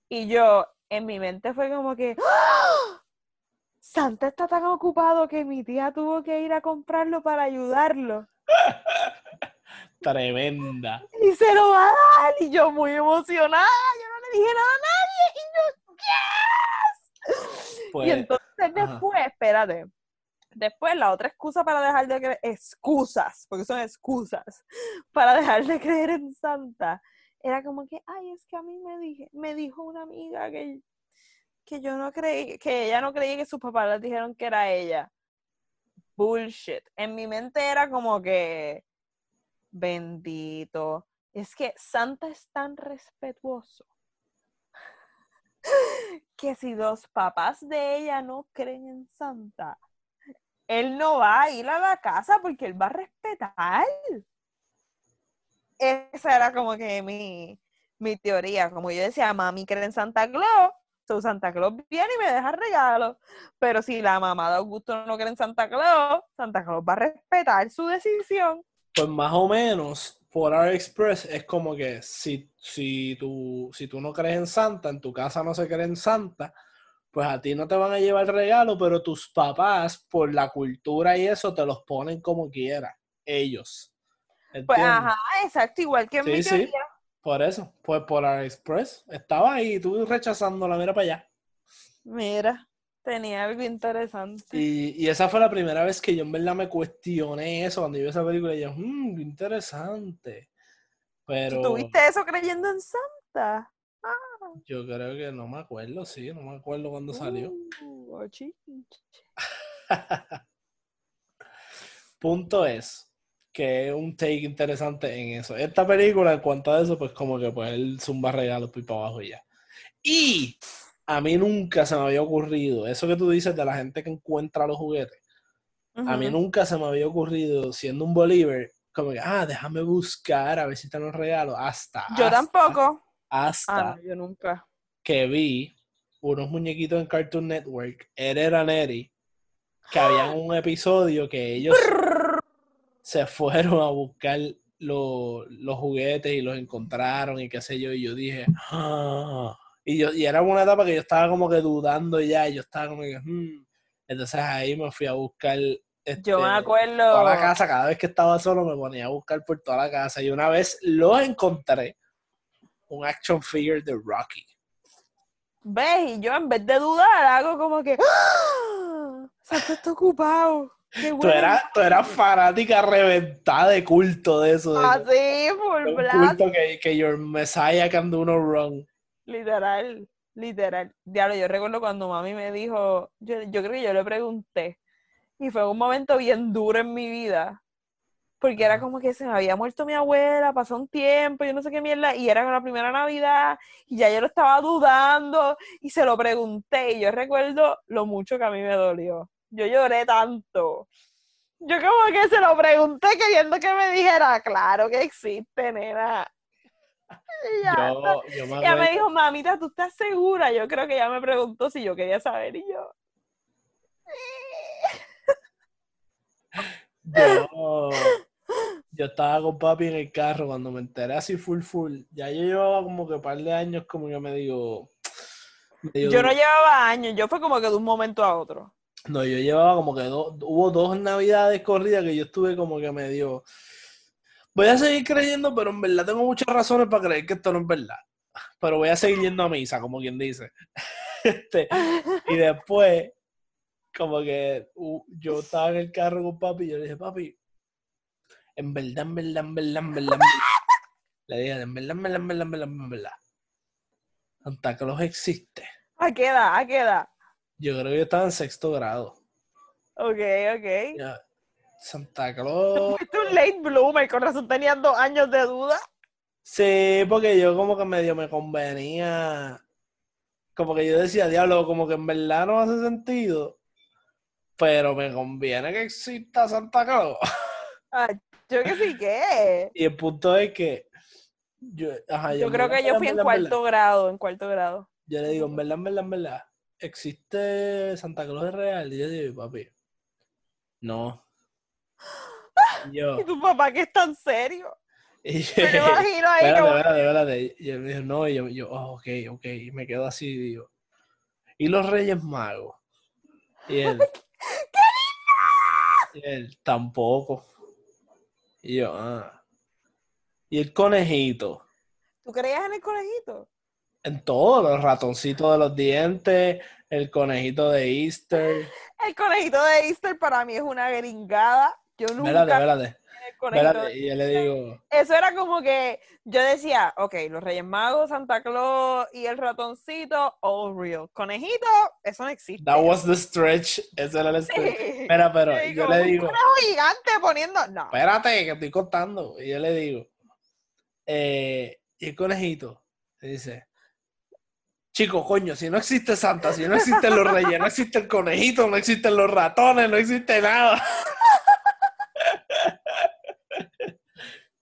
Y yo, en mi mente fue como que, ¡Ah! Santa está tan ocupado que mi tía tuvo que ir a comprarlo para ayudarlo. Tremenda. Y se lo va a dar. Y yo muy emocionada. Yo no le dije nada a nadie. Y yo, ¡yes! Pues, y entonces ajá. después, espérate. Después la otra excusa para dejar de creer, excusas, porque son excusas, para dejar de creer en Santa, era como que, ay, es que a mí me dije, me dijo una amiga que, que yo no creí, que ella no creía que sus papás les dijeron que era ella. Bullshit. En mi mente era como que, bendito. Es que Santa es tan respetuoso que si los papás de ella no creen en Santa, él no va a ir a la casa porque él va a respetar. Esa era como que mi, mi teoría. Como yo decía, mami cree en Santa Claus, so Santa Claus viene y me deja regalo. Pero si la mamá de Augusto no cree en Santa Claus, Santa Claus va a respetar su decisión. Pues más o menos, Polar Express es como que si, si, tú, si tú no crees en Santa, en tu casa no se cree en Santa, pues a ti no te van a llevar regalo, pero tus papás, por la cultura y eso, te los ponen como quiera. Ellos. Pues, ¿Entiendes? ajá, exacto, igual que en mi Sí, sí. teoría. Por eso, pues por Express estaba ahí tú rechazándola, mira para allá. Mira, tenía algo interesante. Y, y esa fue la primera vez que yo en verdad me cuestioné eso cuando yo vi esa película y yo, mmm, qué interesante. Pero ¿Tuviste eso creyendo en Santa? Yo creo que no me acuerdo, sí, no me acuerdo cuándo salió. Uh, oh. Punto es que es un take interesante en eso. Esta película, en cuanto a eso, pues como que pues él zumba regalos por para abajo y ya. Y a mí nunca se me había ocurrido, eso que tú dices de la gente que encuentra los juguetes, a mí nunca se me había ocurrido, siendo un believer, como que, ah, déjame buscar a ver si están los regalos. Hasta. Yo hasta- tampoco. Hasta Ah, yo nunca. que vi unos muñequitos en Cartoon Network, Ed and Eddie, que había un episodio que ellos se fueron a buscar lo- los juguetes y los encontraron y qué sé yo, y yo dije, "Ah". y yo, y era una etapa que yo estaba como que dudando ya, y yo estaba como que, "Hmm". entonces ahí me fui a buscar este, Yo me acuerdo. toda la casa, cada vez que estaba solo me ponía a buscar por toda la casa, y una vez los encontré, un action figure de Rocky. ¿Ves? Y yo en vez de dudar, hago como que. ¡Ah! Santo está ocupado. Tú eras, tú eras fanática reventada de culto de eso. De, Así, de full un blast. culto que, que your Messiah can do no wrong. Literal, literal. Diablo, yo recuerdo cuando mami me dijo, yo, yo creo que yo le pregunté, y fue un momento bien duro en mi vida, porque era como que se me había muerto mi abuela, pasó un tiempo, yo no sé qué mierda, y era la primera Navidad, y ya yo lo estaba dudando, y se lo pregunté, y yo recuerdo lo mucho que a mí me dolió. Yo lloré tanto. Yo como que se lo pregunté queriendo que me dijera, claro que existe, nena. Y ya, Yo, yo me ella me dijo, mamita, ¿tú estás segura? Yo creo que ella me preguntó si yo quería saber y yo. Yo, yo estaba con papi en el carro cuando me enteré así full full. Ya yo llevaba como que un par de años como que me digo... Yo no llevaba años, yo fue como que de un momento a otro. No, yo llevaba como que dos, hubo dos navidades corridas que yo estuve como que medio, voy a seguir creyendo, pero en verdad tengo muchas razones para creer que esto no es verdad. Pero voy a seguir yendo a misa, como quien dice. Este, y después, como que uh, yo estaba en el carro con papi y yo le dije, papi, en verdad, en verdad, en verdad, en verdad. Le dije, en verdad, en verdad, en verdad, en verdad, en verdad. Santa Claus existe. ¿A qué edad? ¿A qué edad? Yo creo que yo estaba en sexto grado. Ok, ok. Ya, Santa Claus. Fuiste un late bloomer, con razón tenías dos años de duda. Sí, porque yo como que medio me convenía. Como que yo decía, diablo, como que en verdad no hace sentido. Pero me conviene que exista Santa Claus. Ah, yo que sí que. Y el punto es que. Yo, ajá, Yo en creo verdad, que yo fui en verdad, cuarto grado, en cuarto grado. Yo le digo, en verdad, en verdad, en verdad. ¿Existe Santa Claus es real? Y yo digo, papi. No. Y yo. ¿Y tu papá que es tan serio? y- Me lo imagino ahí Espérate, como... espérate, espérate. Y él me dijo, no, y yo, yo, oh, ok, ok. Y me quedo así digo, ¿y los Reyes Magos? Y él, y él, tampoco. Y yo, ah. Y el conejito, ¿Tú creías en el conejito? en todos los ratoncitos de los dientes, el conejito de Easter. El conejito de Easter para mí es una gringada. Yo nunca Espérate, espérate, Y yo le digo, Eso era como que yo decía, ok, los Reyes Magos, Santa Claus y el ratoncito, all real. Conejito, eso no existe. that was the stretch. Ese era el stretch. Sí. Espera, pero yo le un digo, conejo gigante poniendo. No. espérate, que estoy contando. Y yo le digo, eh, y el conejito le dice, chico, coño, si no existe Santa, si no existen los reyes, no existe el conejito, no existen los ratones, no existe nada.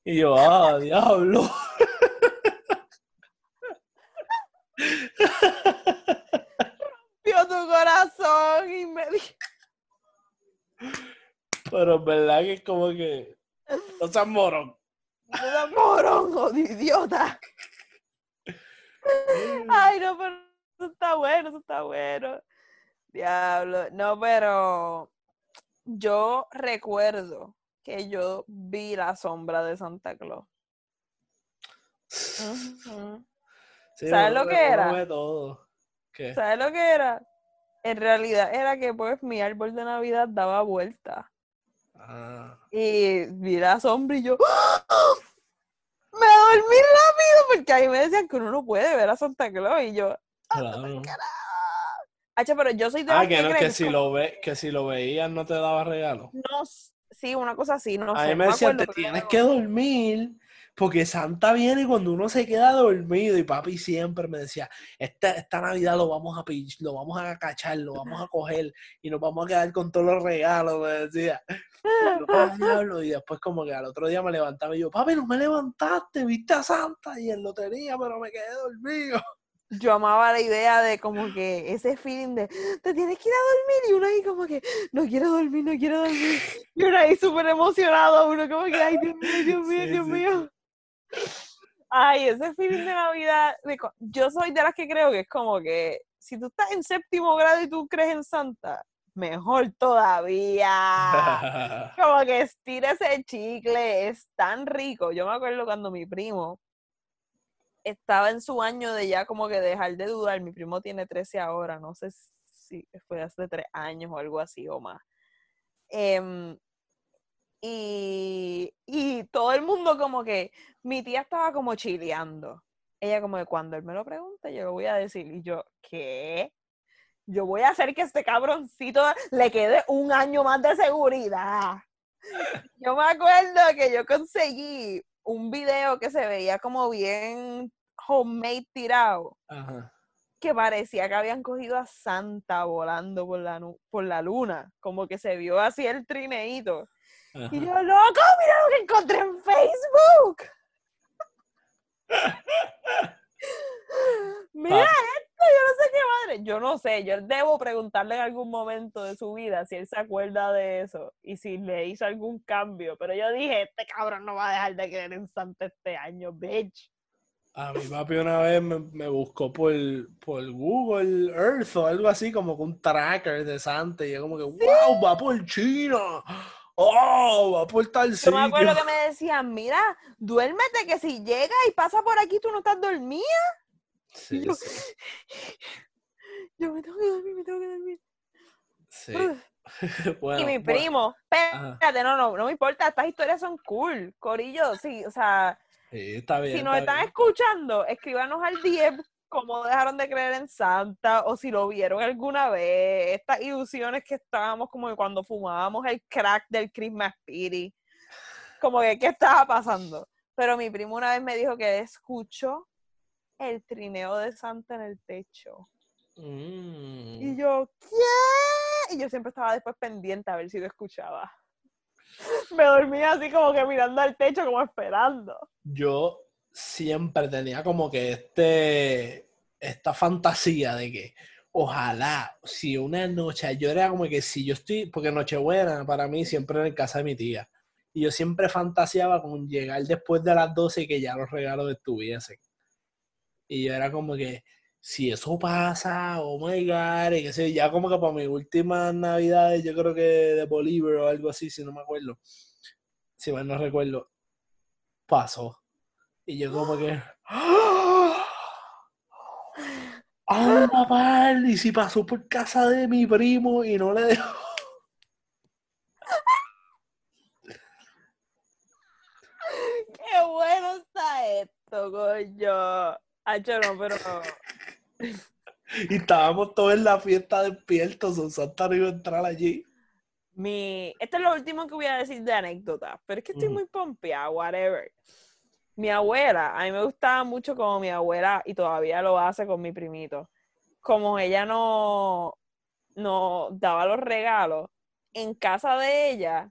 y yo, ah, diablo. Vio tu corazón y me Pero en verdad que es como que, no seas morón. "No seas morón, oh, idiota. Ay, no, pero eso está bueno, eso está bueno. Diablo. No, pero yo recuerdo que yo vi la sombra de Santa Claus. Sí, ¿Sabes lo que era? ve todo. ¿Qué? ¿Sabes lo que era? En realidad era que pues mi árbol de Navidad daba vuelta. Ah, Y vi la sombra y yo ¡Ah! me dormí rápido porque ahí me decían que uno no puede ver a Santa Claus y yo, claro. Hacho, pero yo soy de Ah, que, no, creen que, si como- lo ve, que si lo veías no te daba regalo. no sí, una cosa así, no A sé. mí me no decían, acuerdo, te tienes que dormir porque Santa viene cuando uno se queda dormido. Y papi siempre me decía, esta, esta Navidad lo vamos a pinch- lo vamos a cachar, lo vamos a coger y nos vamos a quedar con todos los regalos, me decía. Y "Ah, diablo", y después como que al otro día me levantaba y yo, papi, no me levantaste, viste a Santa y él lo tenía, pero me quedé dormido. Yo amaba la idea de como que ese feeling de te tienes que ir a dormir y uno ahí como que no quiero dormir, no quiero dormir. Y uno ahí súper emocionado, uno como que ay Dios mío, Dios mío, Sí, Dios sí, mío. Ay, ese feeling de Navidad, de yo soy de las que creo que es como que si tú estás en séptimo grado y tú crees en Santa, mejor todavía. Como que estira ese chicle, es tan rico. Yo me acuerdo cuando mi primo estaba en su año de ya como que dejar de dudar. Mi primo tiene 13 ahora, no sé si fue hace tres años o algo así o más. Em, y, y todo el mundo como que, mi tía estaba como chileando. Ella como que cuando él me lo pregunte, yo lo voy a decir. Y yo, ¿qué? Yo voy a hacer que este cabroncito le quede un año más de seguridad. Yo me acuerdo que yo conseguí un video que se veía como bien homemade tirado, Ajá. que parecía que habían cogido a Santa volando por la, por la luna, como que se vio así el trineíto. ajá. Y yo, loco, mira lo que encontré en Facebook. Mira esto, yo no sé qué madre. Yo no sé, yo debo preguntarle en algún momento de su vida si él se acuerda de eso y si le hizo algún cambio. Pero yo dije, este cabrón no va a dejar de creer en Santa este año, bitch. A mi papi una vez me, me buscó por, por Google Earth o algo así, como con un tracker de Santa. Y yo como que, wow, va por China. Oh, va por tal Yo sitio. me acuerdo que me decían, mira, duérmete que si llega y pasa por aquí tú no estás dormida. Sí, yo- me tengo que dormir, me tengo que dormir. sí. Uf. Bueno, y mi bueno, primo, espérate, no, no, no me importa, estas historias son cool, Corillo, sí, o sea, sí, está bien. si nos está están bien. escuchando, escríbanos al DM cómo dejaron de creer en Santa o si lo vieron alguna vez, estas ilusiones que estábamos como que cuando fumábamos el crack del Christmas Spirit, como que qué estaba pasando. Pero mi primo una vez me dijo que escuchó el trineo de Santa en el techo. Mm. Y yo, ¿qué? Y yo siempre estaba después pendiente a ver si lo escuchaba. Me dormía así como que mirando al techo, como esperando. Yo siempre tenía como que este, esta fantasía de que ojalá, si una noche, yo era como que si yo estoy, porque Nochebuena para mí siempre era en casa de mi tía. Y yo siempre fantaseaba con llegar después de las 12 y que ya los regalos estuviesen. Y yo era como que, si eso pasa, oh my god, y que sé, ya como que para mis últimas navidades, yo creo que de Bolívar o algo así, si no me acuerdo, si mal no recuerdo, pasó. Y yo como que, ¡ah! ¡Ah, papá! Y si pasó por casa de mi primo y no le dejó. ¡Qué bueno está esto, coño! Hacho, no, pero... Y estábamos todos en la fiesta despiertos, Santa no iba a entrar allí. Mi... Esto es lo último que voy a decir de anécdota, pero es que estoy muy pompeada, whatever. Mi abuela, a mí me gustaba mucho como mi abuela, y todavía lo hace con mi primito, como ella no, no daba los regalos, en casa de ella,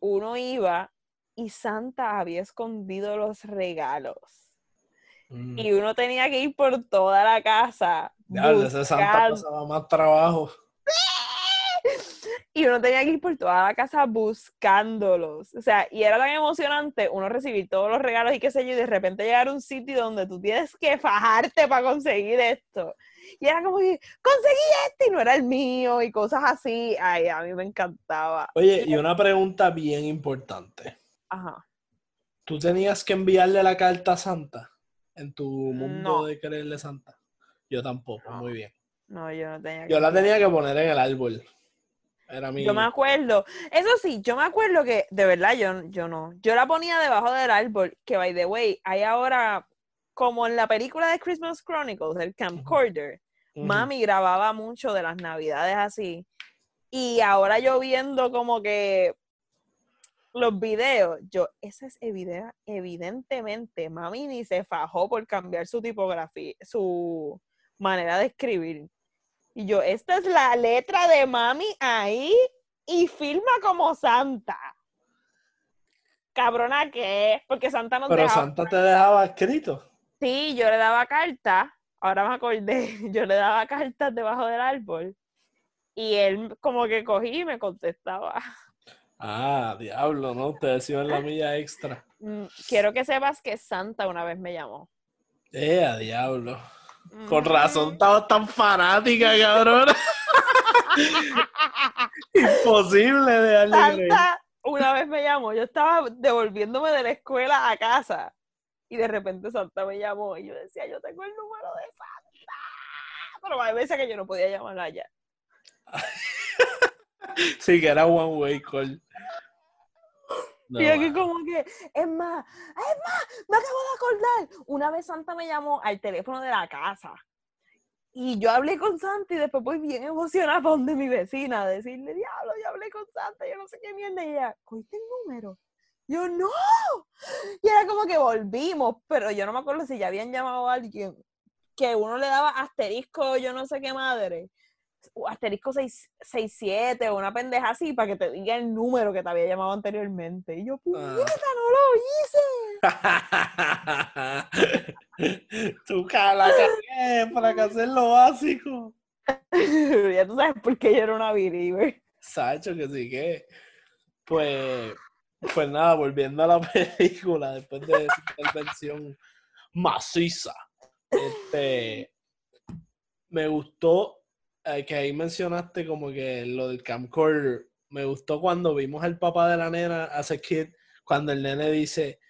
uno iba y Santa había escondido los regalos. Mm. Y uno tenía que ir por toda la casa. Diablo, ese Santa pasaba más trabajo. y uno tenía que ir por toda la casa buscándolos. O sea, y era tan emocionante uno recibir todos los regalos y qué sé yo, y de repente llegar a un sitio donde tú tienes que fajarte para conseguir esto. Y era como que, conseguí este y no era el mío y cosas así. Ay, a mí me encantaba. Oye, y una pregunta bien importante. Ajá. ¿Tú tenías que enviarle la carta a Santa en tu mundo No. de creerle Santa? Yo tampoco, No. muy bien. No, yo no tenía que Yo la tenía que poner en el árbol. Era mi... Yo me acuerdo, eso sí, yo me acuerdo que, de verdad, yo, yo no. Yo la ponía debajo del árbol, que by the way, hay ahora, como en la película de Christmas Chronicles, el camcorder, Ujú. mami grababa mucho de las navidades así. Y ahora yo viendo como que los videos, yo, esa es evidente, evidentemente, mami ni se fajó por cambiar su tipografía, su manera de escribir. Y yo, esta es la letra de mami ahí y filma como Santa. Cabrona, ¿qué? Porque Santa nos Pero dejaba- Santa te dejaba escrito. Sí, yo le daba cartas, ahora me acordé, yo le daba cartas debajo del árbol y él como que cogí y me contestaba. Ah, diablo, ¿no? Te decían la milla extra. Mm, Quiero que sepas que Santa una vez me llamó. Eh, a diablo. Con Ujú. razón estabas tan fanática, cabrón. Imposible de darle. Santa una vez me llamó, yo estaba devolviéndome de la escuela a casa y de repente Santa me llamó y yo decía, yo tengo el número de Santa. Pero hay veces que yo no podía llamarla allá. Sí, que era one way call. No, y aquí mano. como que, es más, es más, me acabo de acordar. Una vez Santa me llamó al teléfono de la casa. Y yo hablé con Santa y después voy bien emocionada para donde mi vecina a decirle, diablo, yo hablé con Santa, yo no sé qué mierda. Y ella, ¿cogiste el número? Yo, no. Y era como que volvimos, pero yo no me acuerdo si ya habían llamado a alguien que uno le daba asterisco, yo no sé qué madre. Asterisco 6 67 o una pendeja así para que te diga el número que te había llamado anteriormente. Y yo, puñeta, no lo hice. Tú ca- la cagué para que hacer lo básico. ya tú sabes por qué yo era una believer. Sacho, que sí que. Pues, pues nada, volviendo a la película, después de esa intervención maciza, este, me gustó eh, que ahí mencionaste como que lo del camcorder. Me gustó cuando vimos al papá de la nena hace kid, cuando el nene dice,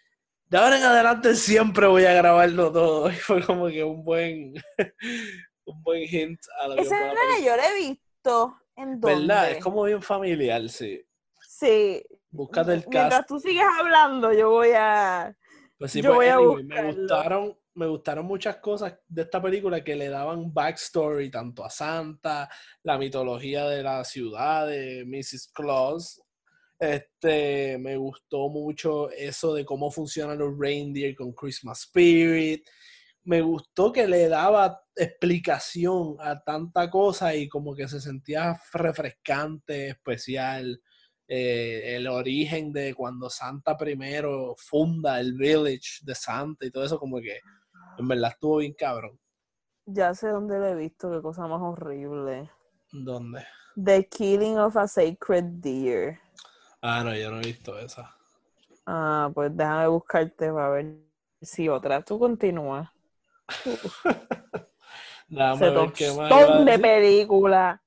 de ahora en adelante siempre voy a grabarlo todo. Y fue como que un buen, un buen hint a lo que la yo lo he visto en donde. ¿Verdad? Es como bien familiar, sí. Sí. Búscate el Mientras cast. tú sigues hablando, yo voy a. Pues sí, yo pues, voy a anyway, me gustaron, me gustaron muchas cosas de esta película que le daban backstory tanto a Santa, la mitología de la ciudad de Mrs. Claus. Este, me gustó mucho eso de cómo funcionan los reindeer con Christmas Spirit. Me gustó que le daba explicación a tanta cosa y como que se sentía refrescante, especial. eh, el origen de cuando Santa primero funda el village de Santa y todo eso, como que en verdad estuvo bien cabrón. Ya sé dónde lo he visto, qué cosa más horrible. ¿Dónde? The Killing of a Sacred Deer. Ah, no, yo no he visto esa. Ah, pues déjame buscarte para ver si otra. Tú continúas. Déjame Se ver qué más iba a de película.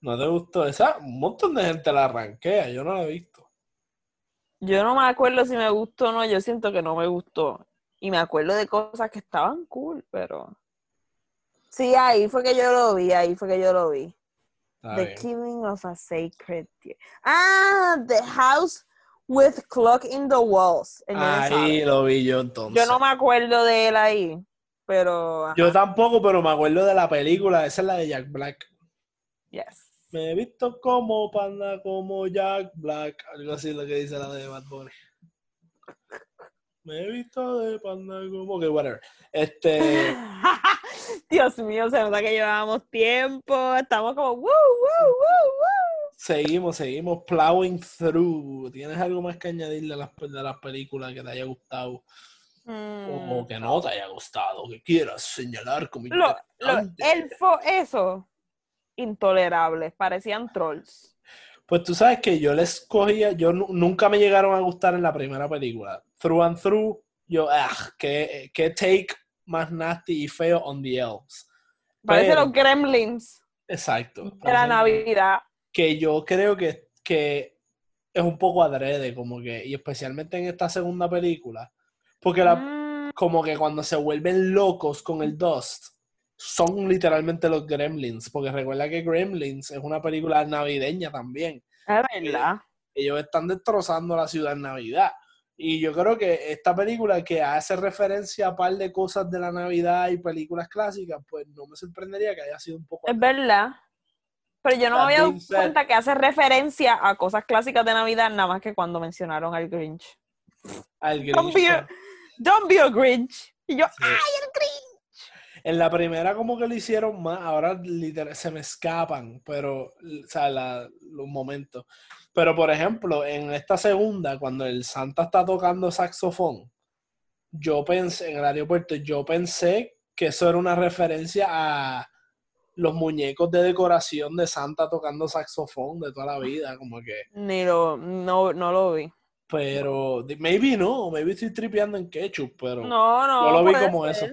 ¿No te gustó esa? Un montón de gente la arranquea, yo no la he visto. Yo no me acuerdo si me gustó o no, yo siento que no me gustó. Y me acuerdo de cosas que estaban cool, pero. Sí, ahí fue que yo lo vi, ahí fue que yo lo vi. Está The bien. Killing of a Sacred Deer. Ah, The House with Clock in the Walls. Ahí lo vi yo entonces. Yo no me acuerdo de él ahí, pero. ajá, Yo tampoco, pero me acuerdo de la película, esa es la de Jack Black. yes. Me he visto como panda, como Jack Black. Algo así es lo que dice la de Bad Bunny. Me he visto de panda como que whatever. Este, Dios mío, se nota que llevábamos tiempo. Estamos como, woo, woo, woo, woo. seguimos, seguimos plowing through. ¿Tienes algo más que añadir de las, de las películas que te haya gustado? Mm, O que no te haya gustado, que quieras señalar como Lo, lo, elfo, eso, intolerables, parecían trolls. Pues tú sabes que yo les cogía, yo nu- nunca me llegaron a gustar en la primera película. Through and through, yo, ah, qué, qué take más nasty y feo on the elves. Parece Pero- los gremlins Exacto. de la Navidad. Que yo creo que, que es un poco adrede, como que, y especialmente en esta segunda película, porque la, Mm, como que cuando se vuelven locos con el Dust, son literalmente los Gremlins, porque recuerda que Gremlins es una película navideña también. es verdad. Ellos están destrozando la ciudad en Navidad. Y yo creo que esta película que hace referencia a un par de cosas de la Navidad y películas clásicas, pues no me sorprendería que haya sido un poco... Es verdad. Pero yo no me había dado cuenta que hace referencia a cosas clásicas de Navidad, nada más que cuando mencionaron al Grinch. al Don't Grinch, be, a, don't be a Grinch. Y yo, Sí. ¡ay, el Grinch! En la primera como que lo hicieron más, ahora literal, se me escapan, pero, o sea, la- los momentos. Pero, por ejemplo, en esta segunda, cuando el Santa está tocando saxofón, yo pensé, en el aeropuerto, yo pensé que eso era una referencia a los muñecos de decoración de Santa tocando saxofón de toda la vida, como que, Ni lo, no, no lo vi. pero, maybe no, maybe estoy tripeando en ketchup, pero No, no. yo lo vi como ser. eso.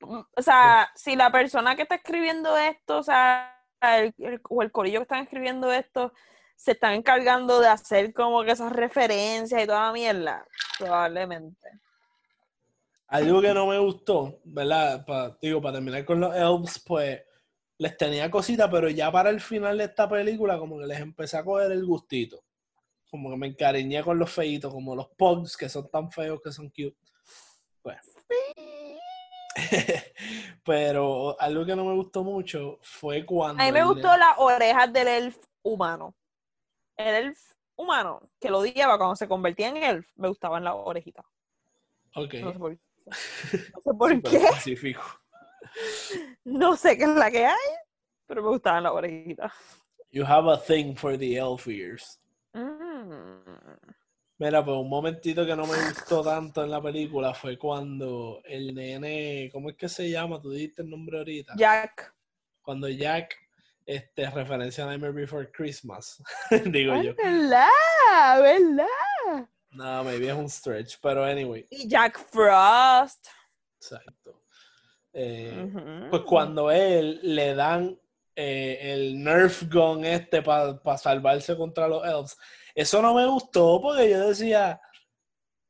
O sea, si la persona que está escribiendo esto, o sea, el, el- o el corillo que están escribiendo esto, se están encargando de hacer como que esas referencias y toda la mierda, probablemente. Algo que no me gustó, ¿verdad? Pa- digo, para terminar con los elves, pues les tenía cositas, pero ya para el final de esta película, como que les empecé a coger el gustito. Como que me encariñé con los feitos, como los pugs, que son tan feos que son cute. Pues. pero algo que no me gustó mucho fue cuando. A mí me gustó las orejas del elf humano. El elf humano que lo odiaba cuando se convertía en elf, me gustaban las orejitas. Ok. No sé por, no sé por súper qué, no sé qué es la que hay, pero me gustaban las orejitas. You have a thing for the elf ears. Mm. Mira, pues un momentito que no me gustó tanto en la película fue cuando el nene, ¿cómo es que se llama? Tú dijiste el nombre ahorita. Jack. Cuando Jack, este, referencia a Nightmare Before Christmas, digo yo. ¿Verdad? ¿Verdad? No, maybe es un stretch, pero anyway, Y Jack Frost. exacto. Eh. Pues cuando él le dan eh, el Nerf gun este para salvarse contra los elves, eso no me gustó porque yo decía,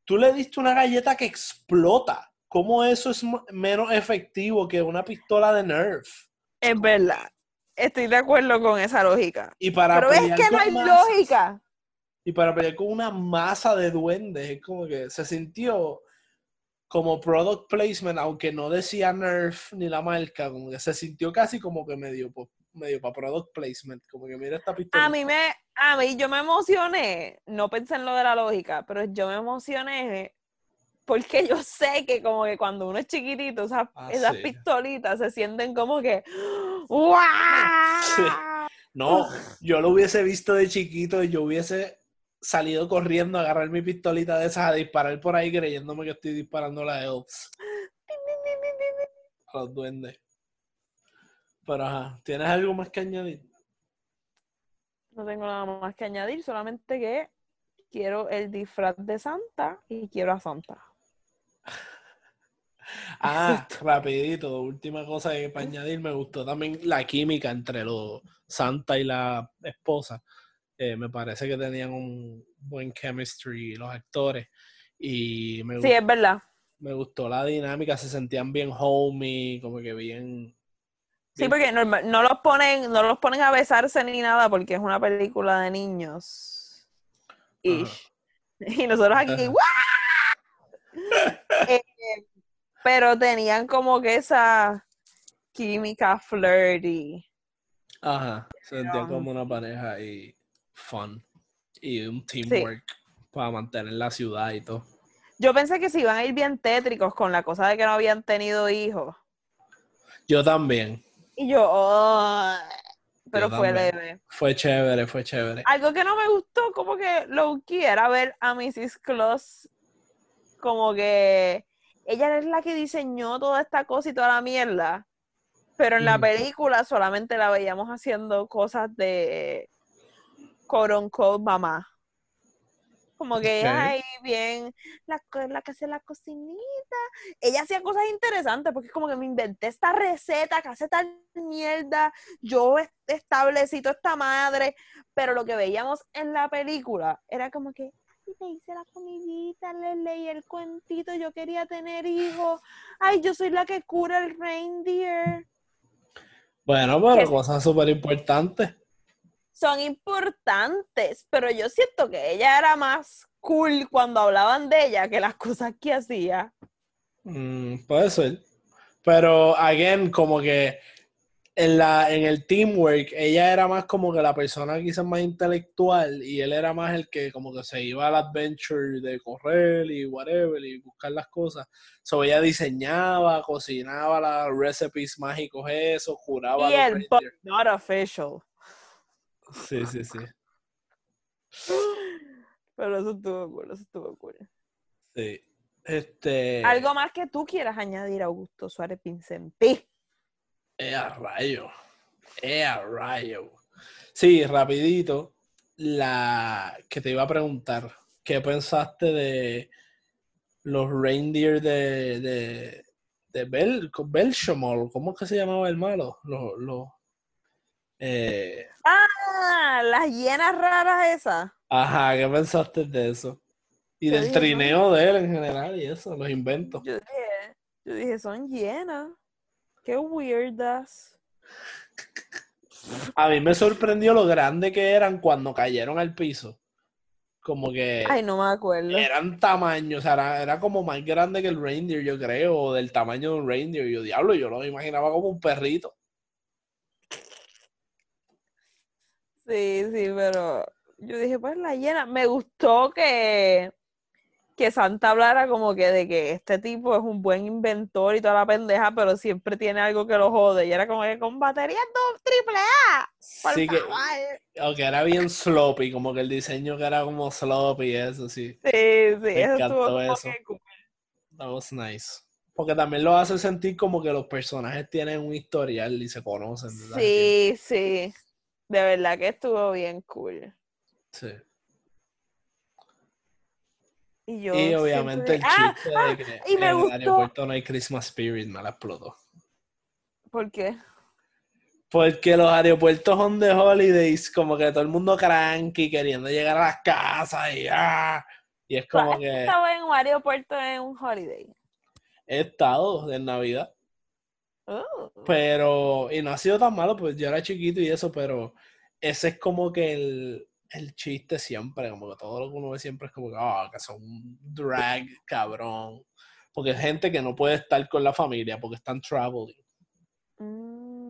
tú le diste una galleta que explota. ¿Cómo eso es menos efectivo que una pistola de Nerf? Es verdad. Estoy de acuerdo con esa lógica. Y para Pero es que no hay masas- lógica. Y para pelear con una masa de duendes, es como que se sintió como product placement, aunque no decía Nerf ni la marca, como que se sintió casi como que medio, po- medio para product placement, como que mira esta pistola. A mí me, a mí yo me emocioné, no pensé en lo de la lógica, pero yo me emocioné porque yo sé que como que cuando uno es chiquitito, esas, Ah, esas sí. pistolitas se sienten como que ¡Wow! No, yo lo hubiese visto de chiquito y yo hubiese salido corriendo a agarrar mi pistolita de esas a disparar por ahí creyéndome que estoy disparando a las elves, a los duendes. Pero ajá, ¿tienes algo más que añadir? No tengo nada más que añadir, solamente que quiero el disfraz de Santa y quiero a Santa. Ah, rapidito, última cosa que para añadir, me gustó también la química entre los Santa y la esposa. Eh, me parece que tenían un buen chemistry los actores y me, Sí, gu- es verdad. me gustó la dinámica, se sentían bien homey, como que bien... Sí, porque no los ponen, no los ponen a besarse ni nada porque es una película de niños. Ish. Y nosotros aquí. Eh, pero tenían como que esa química flirty. Ajá, se sentía como una pareja y fun y un teamwork para mantener la ciudad y todo. Yo pensé que se iban a ir bien tétricos con la cosa de que no habían tenido hijos. Yo también, Y yo, "Oh", pero Yo fue leve. fue chévere, fue chévere. Algo que no me gustó, como que low key, era ver a Mrs. Claus como que ella es la que diseñó toda esta cosa y toda la mierda. Pero en la Ujú. película solamente la veíamos haciendo cosas de quote unquote mamá. Como que ella Ok. ahí bien, la, la que hace la cocinita. Ella hacía cosas interesantes porque como que me inventé esta receta que hace tal mierda. Yo est- establecí toda esta madre. Pero lo que veíamos en la película era como que, "Ay, te hice la comidita, le leí el cuentito, yo quería tener hijos. Ay, yo soy la que cura el reindeer. Bueno, pero cosas súper importantes. Son importantes, pero yo siento que ella era más cool cuando hablaban de ella que las cosas que hacía. Mm, puede ser. Pero, again, como que en, la, en el teamwork, ella era más como que la persona quizás más intelectual y él era más el que como que se iba al adventure de correr y whatever y buscar las cosas. So, ella diseñaba, cocinaba las recipes mágicos, eso, curaba Y los el not official. Sí, sí, sí. Pero eso estuvo cool, eso estuvo cool. sí. Este. Algo más que tú quieras añadir, Augusto Suárez Pincentí. ¡Eh, a rayo! ¡Eh, a rayo! Sí, rapidito. La que te iba a preguntar, ¿qué pensaste de los reindeer de, de, de Bel? ¿Cómo es que se llamaba el malo? Los, los, eh, Ah, las hienas raras esas. ajá, ¿qué pensaste de eso? Y Yo del dije, no. trineo de él en general y eso, los inventos. Yo dije, yo dije, son hienas. Qué weirdas. A mí me sorprendió lo grande que eran cuando cayeron al piso. Como que... Ay, no me acuerdo. eran tamaños, o sea, era, era como más grande que el reindeer, yo creo, o del tamaño de un reindeer. Yo, diablo, yo lo imaginaba como un perrito. Sí, sí, pero yo dije, pues la hiena. Me gustó que, que Santa hablara como que de que este tipo es un buen inventor y toda la pendeja, pero siempre tiene algo que lo jode. Y era como que con baterías dos triple A. Por Sí que, aunque era bien sloppy, como que el diseño que era como sloppy y eso, sí. Sí, sí, Me eso estuvo encantó como eso. que cool. That was nice. Porque también lo hace sentir como que los personajes tienen un historial y se conocen. ¿verdad? Sí, sí. De verdad que estuvo bien cool. Sí. Y yo Y obviamente el siempre- ¡Ah! chiste ¡Ah! de que y me en el aeropuerto no hay Christmas Spirit me la explotó. ¿Por qué? Porque los aeropuertos son de holidays, como que todo el mundo cranky, queriendo llegar a las casas y ah, Y es como ¿Has que estado en un aeropuerto en un holiday? he estado en Navidad, Oh. pero, y no ha sido tan malo, pues yo era chiquito y eso, pero ese es como que el, el chiste siempre, como que todo lo que uno ve siempre es como que, ah, que son drag cabrón. Porque es gente que no puede estar con la familia porque están traveling. Mm.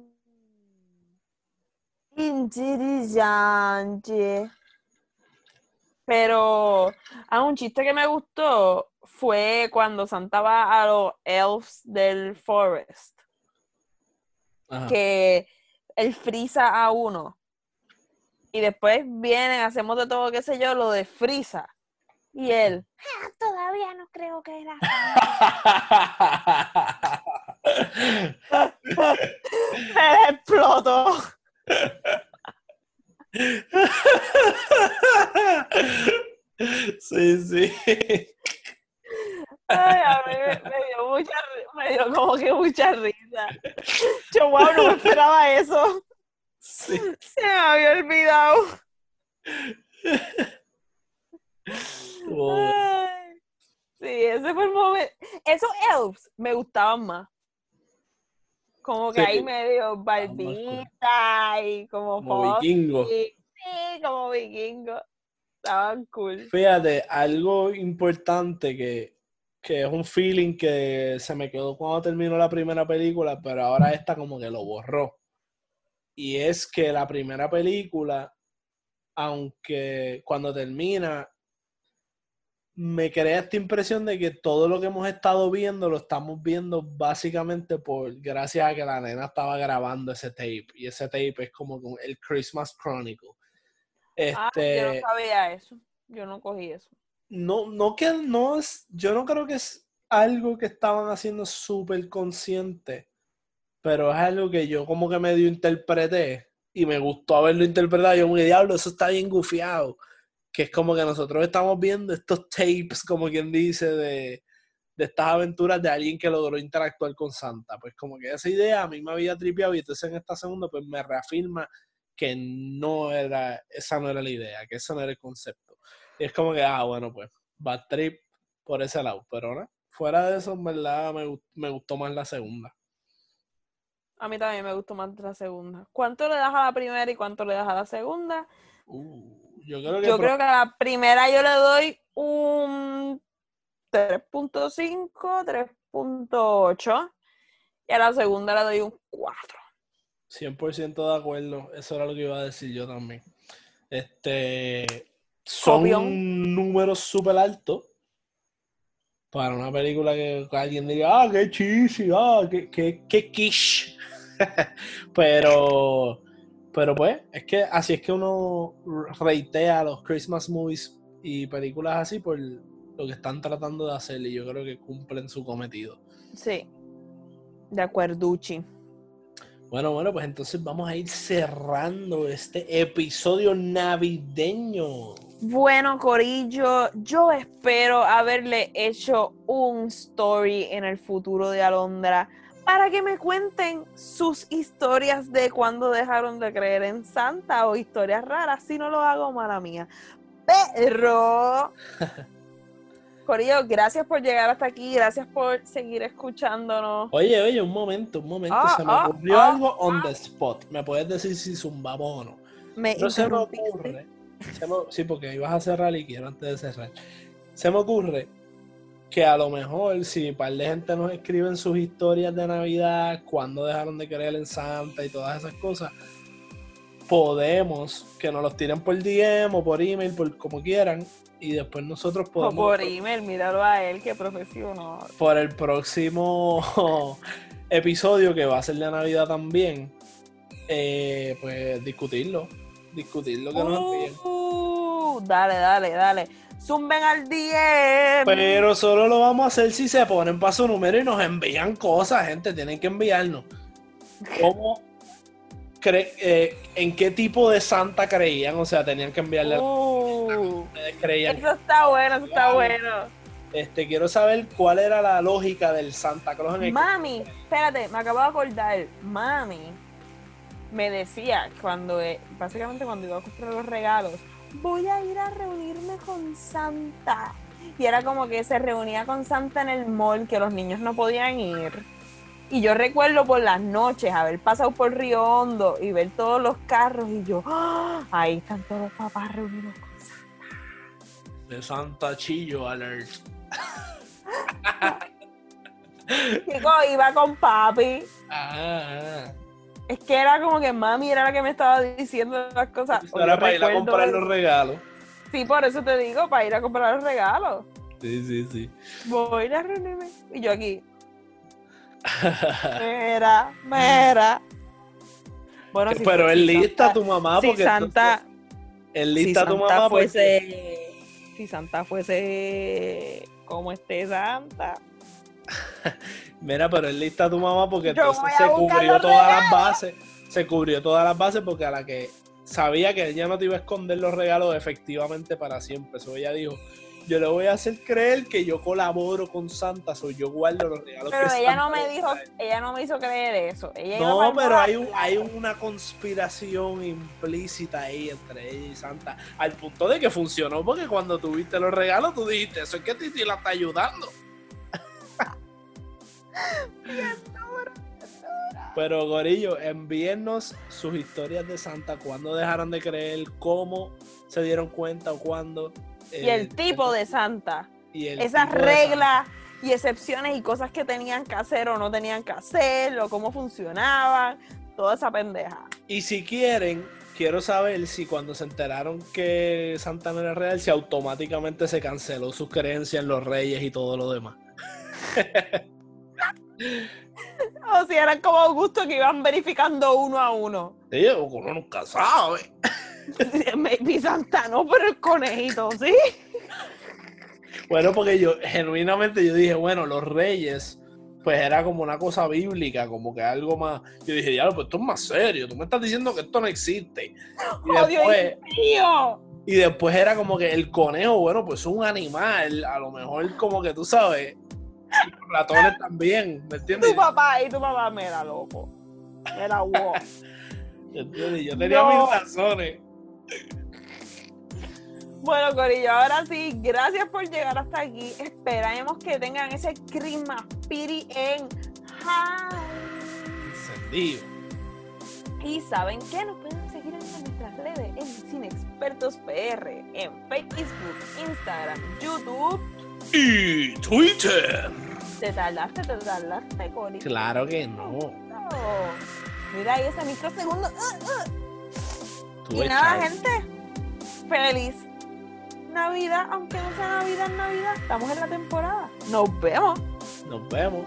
Interesante. Pero ah, un chiste que me gustó fue cuando Santa va a los elves del forest, Ajá. que él frisa a uno. Y después vienen, hacemos de todo, qué sé yo, lo de frisa. Y él, "Ah, todavía no creo que era. Me explotó. sí, sí. Ay, a mí me, me dio mucha, me dio como que mucha risa. Yo, wow, no me esperaba eso. Sí. Se me había olvidado. Ay, Sí, ese fue el momento. Esos elves me gustaban más. Como que Sí. ahí medio barbita y como, Como vikingo. Sí, como vikingo. Estaban cool. Fíjate, algo importante que, que es un feeling que se me quedó cuando terminó la primera película, pero ahora esta como que lo borró. Y es que la primera película, aunque cuando termina, me crea esta impresión de que todo lo que hemos estado viendo lo estamos viendo básicamente por gracias a que la nena estaba grabando ese tape. Y ese tape es como el Christmas Chronicle. Ah, Este, yo no sabía eso. Yo no cogí eso. No, no que no es, yo no creo que es algo que estaban haciendo súper consciente, pero es algo que yo como que medio interpreté y me gustó haberlo interpretado. Yo, muy diablo, eso está bien gufiado. Que es como que nosotros estamos viendo estos tapes, como quien dice, de, de estas aventuras de alguien que logró interactuar con Santa. Pues como que esa idea a mí me había tripeado y entonces en esta segunda pues me reafirma que no era, esa no era la idea, que ese no era el concepto. Y es como que, ah, bueno, pues, bad trip por ese lado, pero no. Fuera de eso, en verdad, me, me gustó más la segunda. A mí también me gustó más la segunda. ¿Cuánto le das a la primera y cuánto le das a la segunda? Uh, yo creo que, Yo pro- creo que a la primera yo le doy un 3.5, 3.8 y a la segunda le doy un 4. 100% de acuerdo. Eso era lo que iba a decir yo también. Este. Son Copión. números súper altos. Para una película que alguien diga, ah, qué cheesy, ah, qué, qué, qué quiche. pero, pero pues, es que así es que uno reitea los Christmas movies y películas así por lo que están tratando de hacer y yo creo que cumplen su cometido. Sí. De acuerduchi. Bueno, bueno, pues entonces vamos a ir cerrando este episodio navideño. Bueno, Corillo, yo espero haberle hecho un story en el futuro de Alondra para que me cuenten sus historias de cuando dejaron de creer en Santa o historias raras. Si no lo hago, mala mía. Pero, Corillo, gracias por llegar hasta aquí. Gracias por seguir escuchándonos. Oye, oye, un momento, un momento. Ah, se me ah, ocurrió ah, algo on the spot. ¿Me puedes decir si zumbamos o no? Me No se me ocurre. Se me- sí, porque ibas a cerrar y quiero antes de cerrar. Se me ocurre que a lo mejor si un par de gente nos escriben sus historias de Navidad, cuando dejaron de creer en Santa y todas esas cosas, podemos que nos los tiren por DM o por email, por como quieran, y después nosotros O podemos por email, míralo a él, qué profesional. por el próximo episodio que va a ser de Navidad también, eh, pues discutirlo, que nos envíen. Uh, dale, dale, dale. Zumben al DM. Pero solo lo vamos a hacer si se ponen para su número y nos envían cosas, gente. Tienen que enviarnos. ¿Cómo cre- eh, ¿En qué tipo de santa creían? O sea, tenían que enviarle a Uh, creían. eso está bueno, eso está bueno. Este, quiero saber cuál era la lógica del Santa Claus en el Mami, espérate, me acabo de acordar. Mami me decía cuando, eh, básicamente cuando iba a comprar los regalos, voy a ir a reunirme con Santa. Y era como que se reunía con Santa en el mall, que los niños no podían ir. Y yo recuerdo por las noches haber pasado por Río Hondo y ver todos los carros y yo, ¡ah! ahí están todos los papás reunidos con Santa. de Santa Chillo Alert. Chico, iba con papi. Ah, Es que era como que mami era la que me estaba diciendo las cosas. yo para ir a comprar los regalos. Sí, por eso te digo, para ir a comprar los regalos. Sí, sí, sí. Voy a ir a reunirme. Y yo aquí, mira, mira. Bueno, si Pero es si lista Santa- tu mamá Si porque Santa, es si lista tu Santa mamá porque fuese, si Santa fuese como esté Santa. Mira, pero es lista tu mamá porque entonces se cubrió todas las bases. Se cubrió todas las bases porque a la que sabía que ella no te iba a esconder los regalos efectivamente para siempre. Eso ella dijo, yo le voy a hacer creer que yo colaboro con Santa, soy yo guardo los regalos. Pero que ella Santa no me dijo, trae". ella no me hizo creer eso. Ella No, pero hay, un, hay una conspiración implícita ahí entre ella y Santa, al punto de que funcionó, porque cuando tuviste los regalos, tú dijiste, eso es que Titi la está ayudando. Pero Gorillo, envíennos sus historias de Santa, cuándo dejaron de creer, cómo se dieron cuenta o cuándo. Y el tipo de Santa. y esas reglas y excepciones y cosas que tenían que hacer o no tenían que hacer, o cómo funcionaban, toda esa pendeja. Y si quieren, quiero saber si cuando se enteraron que Santa no era real, si automáticamente se canceló sus creencias en los reyes y todo lo demás. O si eran como Augusto que iban verificando uno a uno. Sí, uno nunca sabe. Maybe Santa no, pero el conejito, ¿sí? Bueno, porque yo, genuinamente, yo dije, bueno, los reyes, pues era como una cosa bíblica, como que algo más. Yo dije, ya, pues esto es más serio. Tú me estás diciendo que esto no existe. Y ¡Oh, Dios después, mío! y después era como que el conejo, bueno, pues es un animal. A lo mejor, como que tú sabes. Y los ratones también, ¿me entiendes? Tu papá y tu papá me era loco. Era wow. ¿Entiendes? Yo tenía No. mis razones. Bueno, Corillo, ahora sí, gracias por llegar hasta aquí. Esperemos que tengan ese Christmas Piri en. Encendido. Y saben que nos pueden seguir en nuestras redes en Cine Expertos PR, en Facebook, Instagram, YouTube. Y Twitter. Te tardaste, te tardaste, Corillo. Claro que no. Mira ahí ese microsegundo. Uh, uh. Y nada, gente. Feliz Navidad, aunque no sea Navidad, Navidad. Estamos en la temporada. Nos vemos. Nos vemos.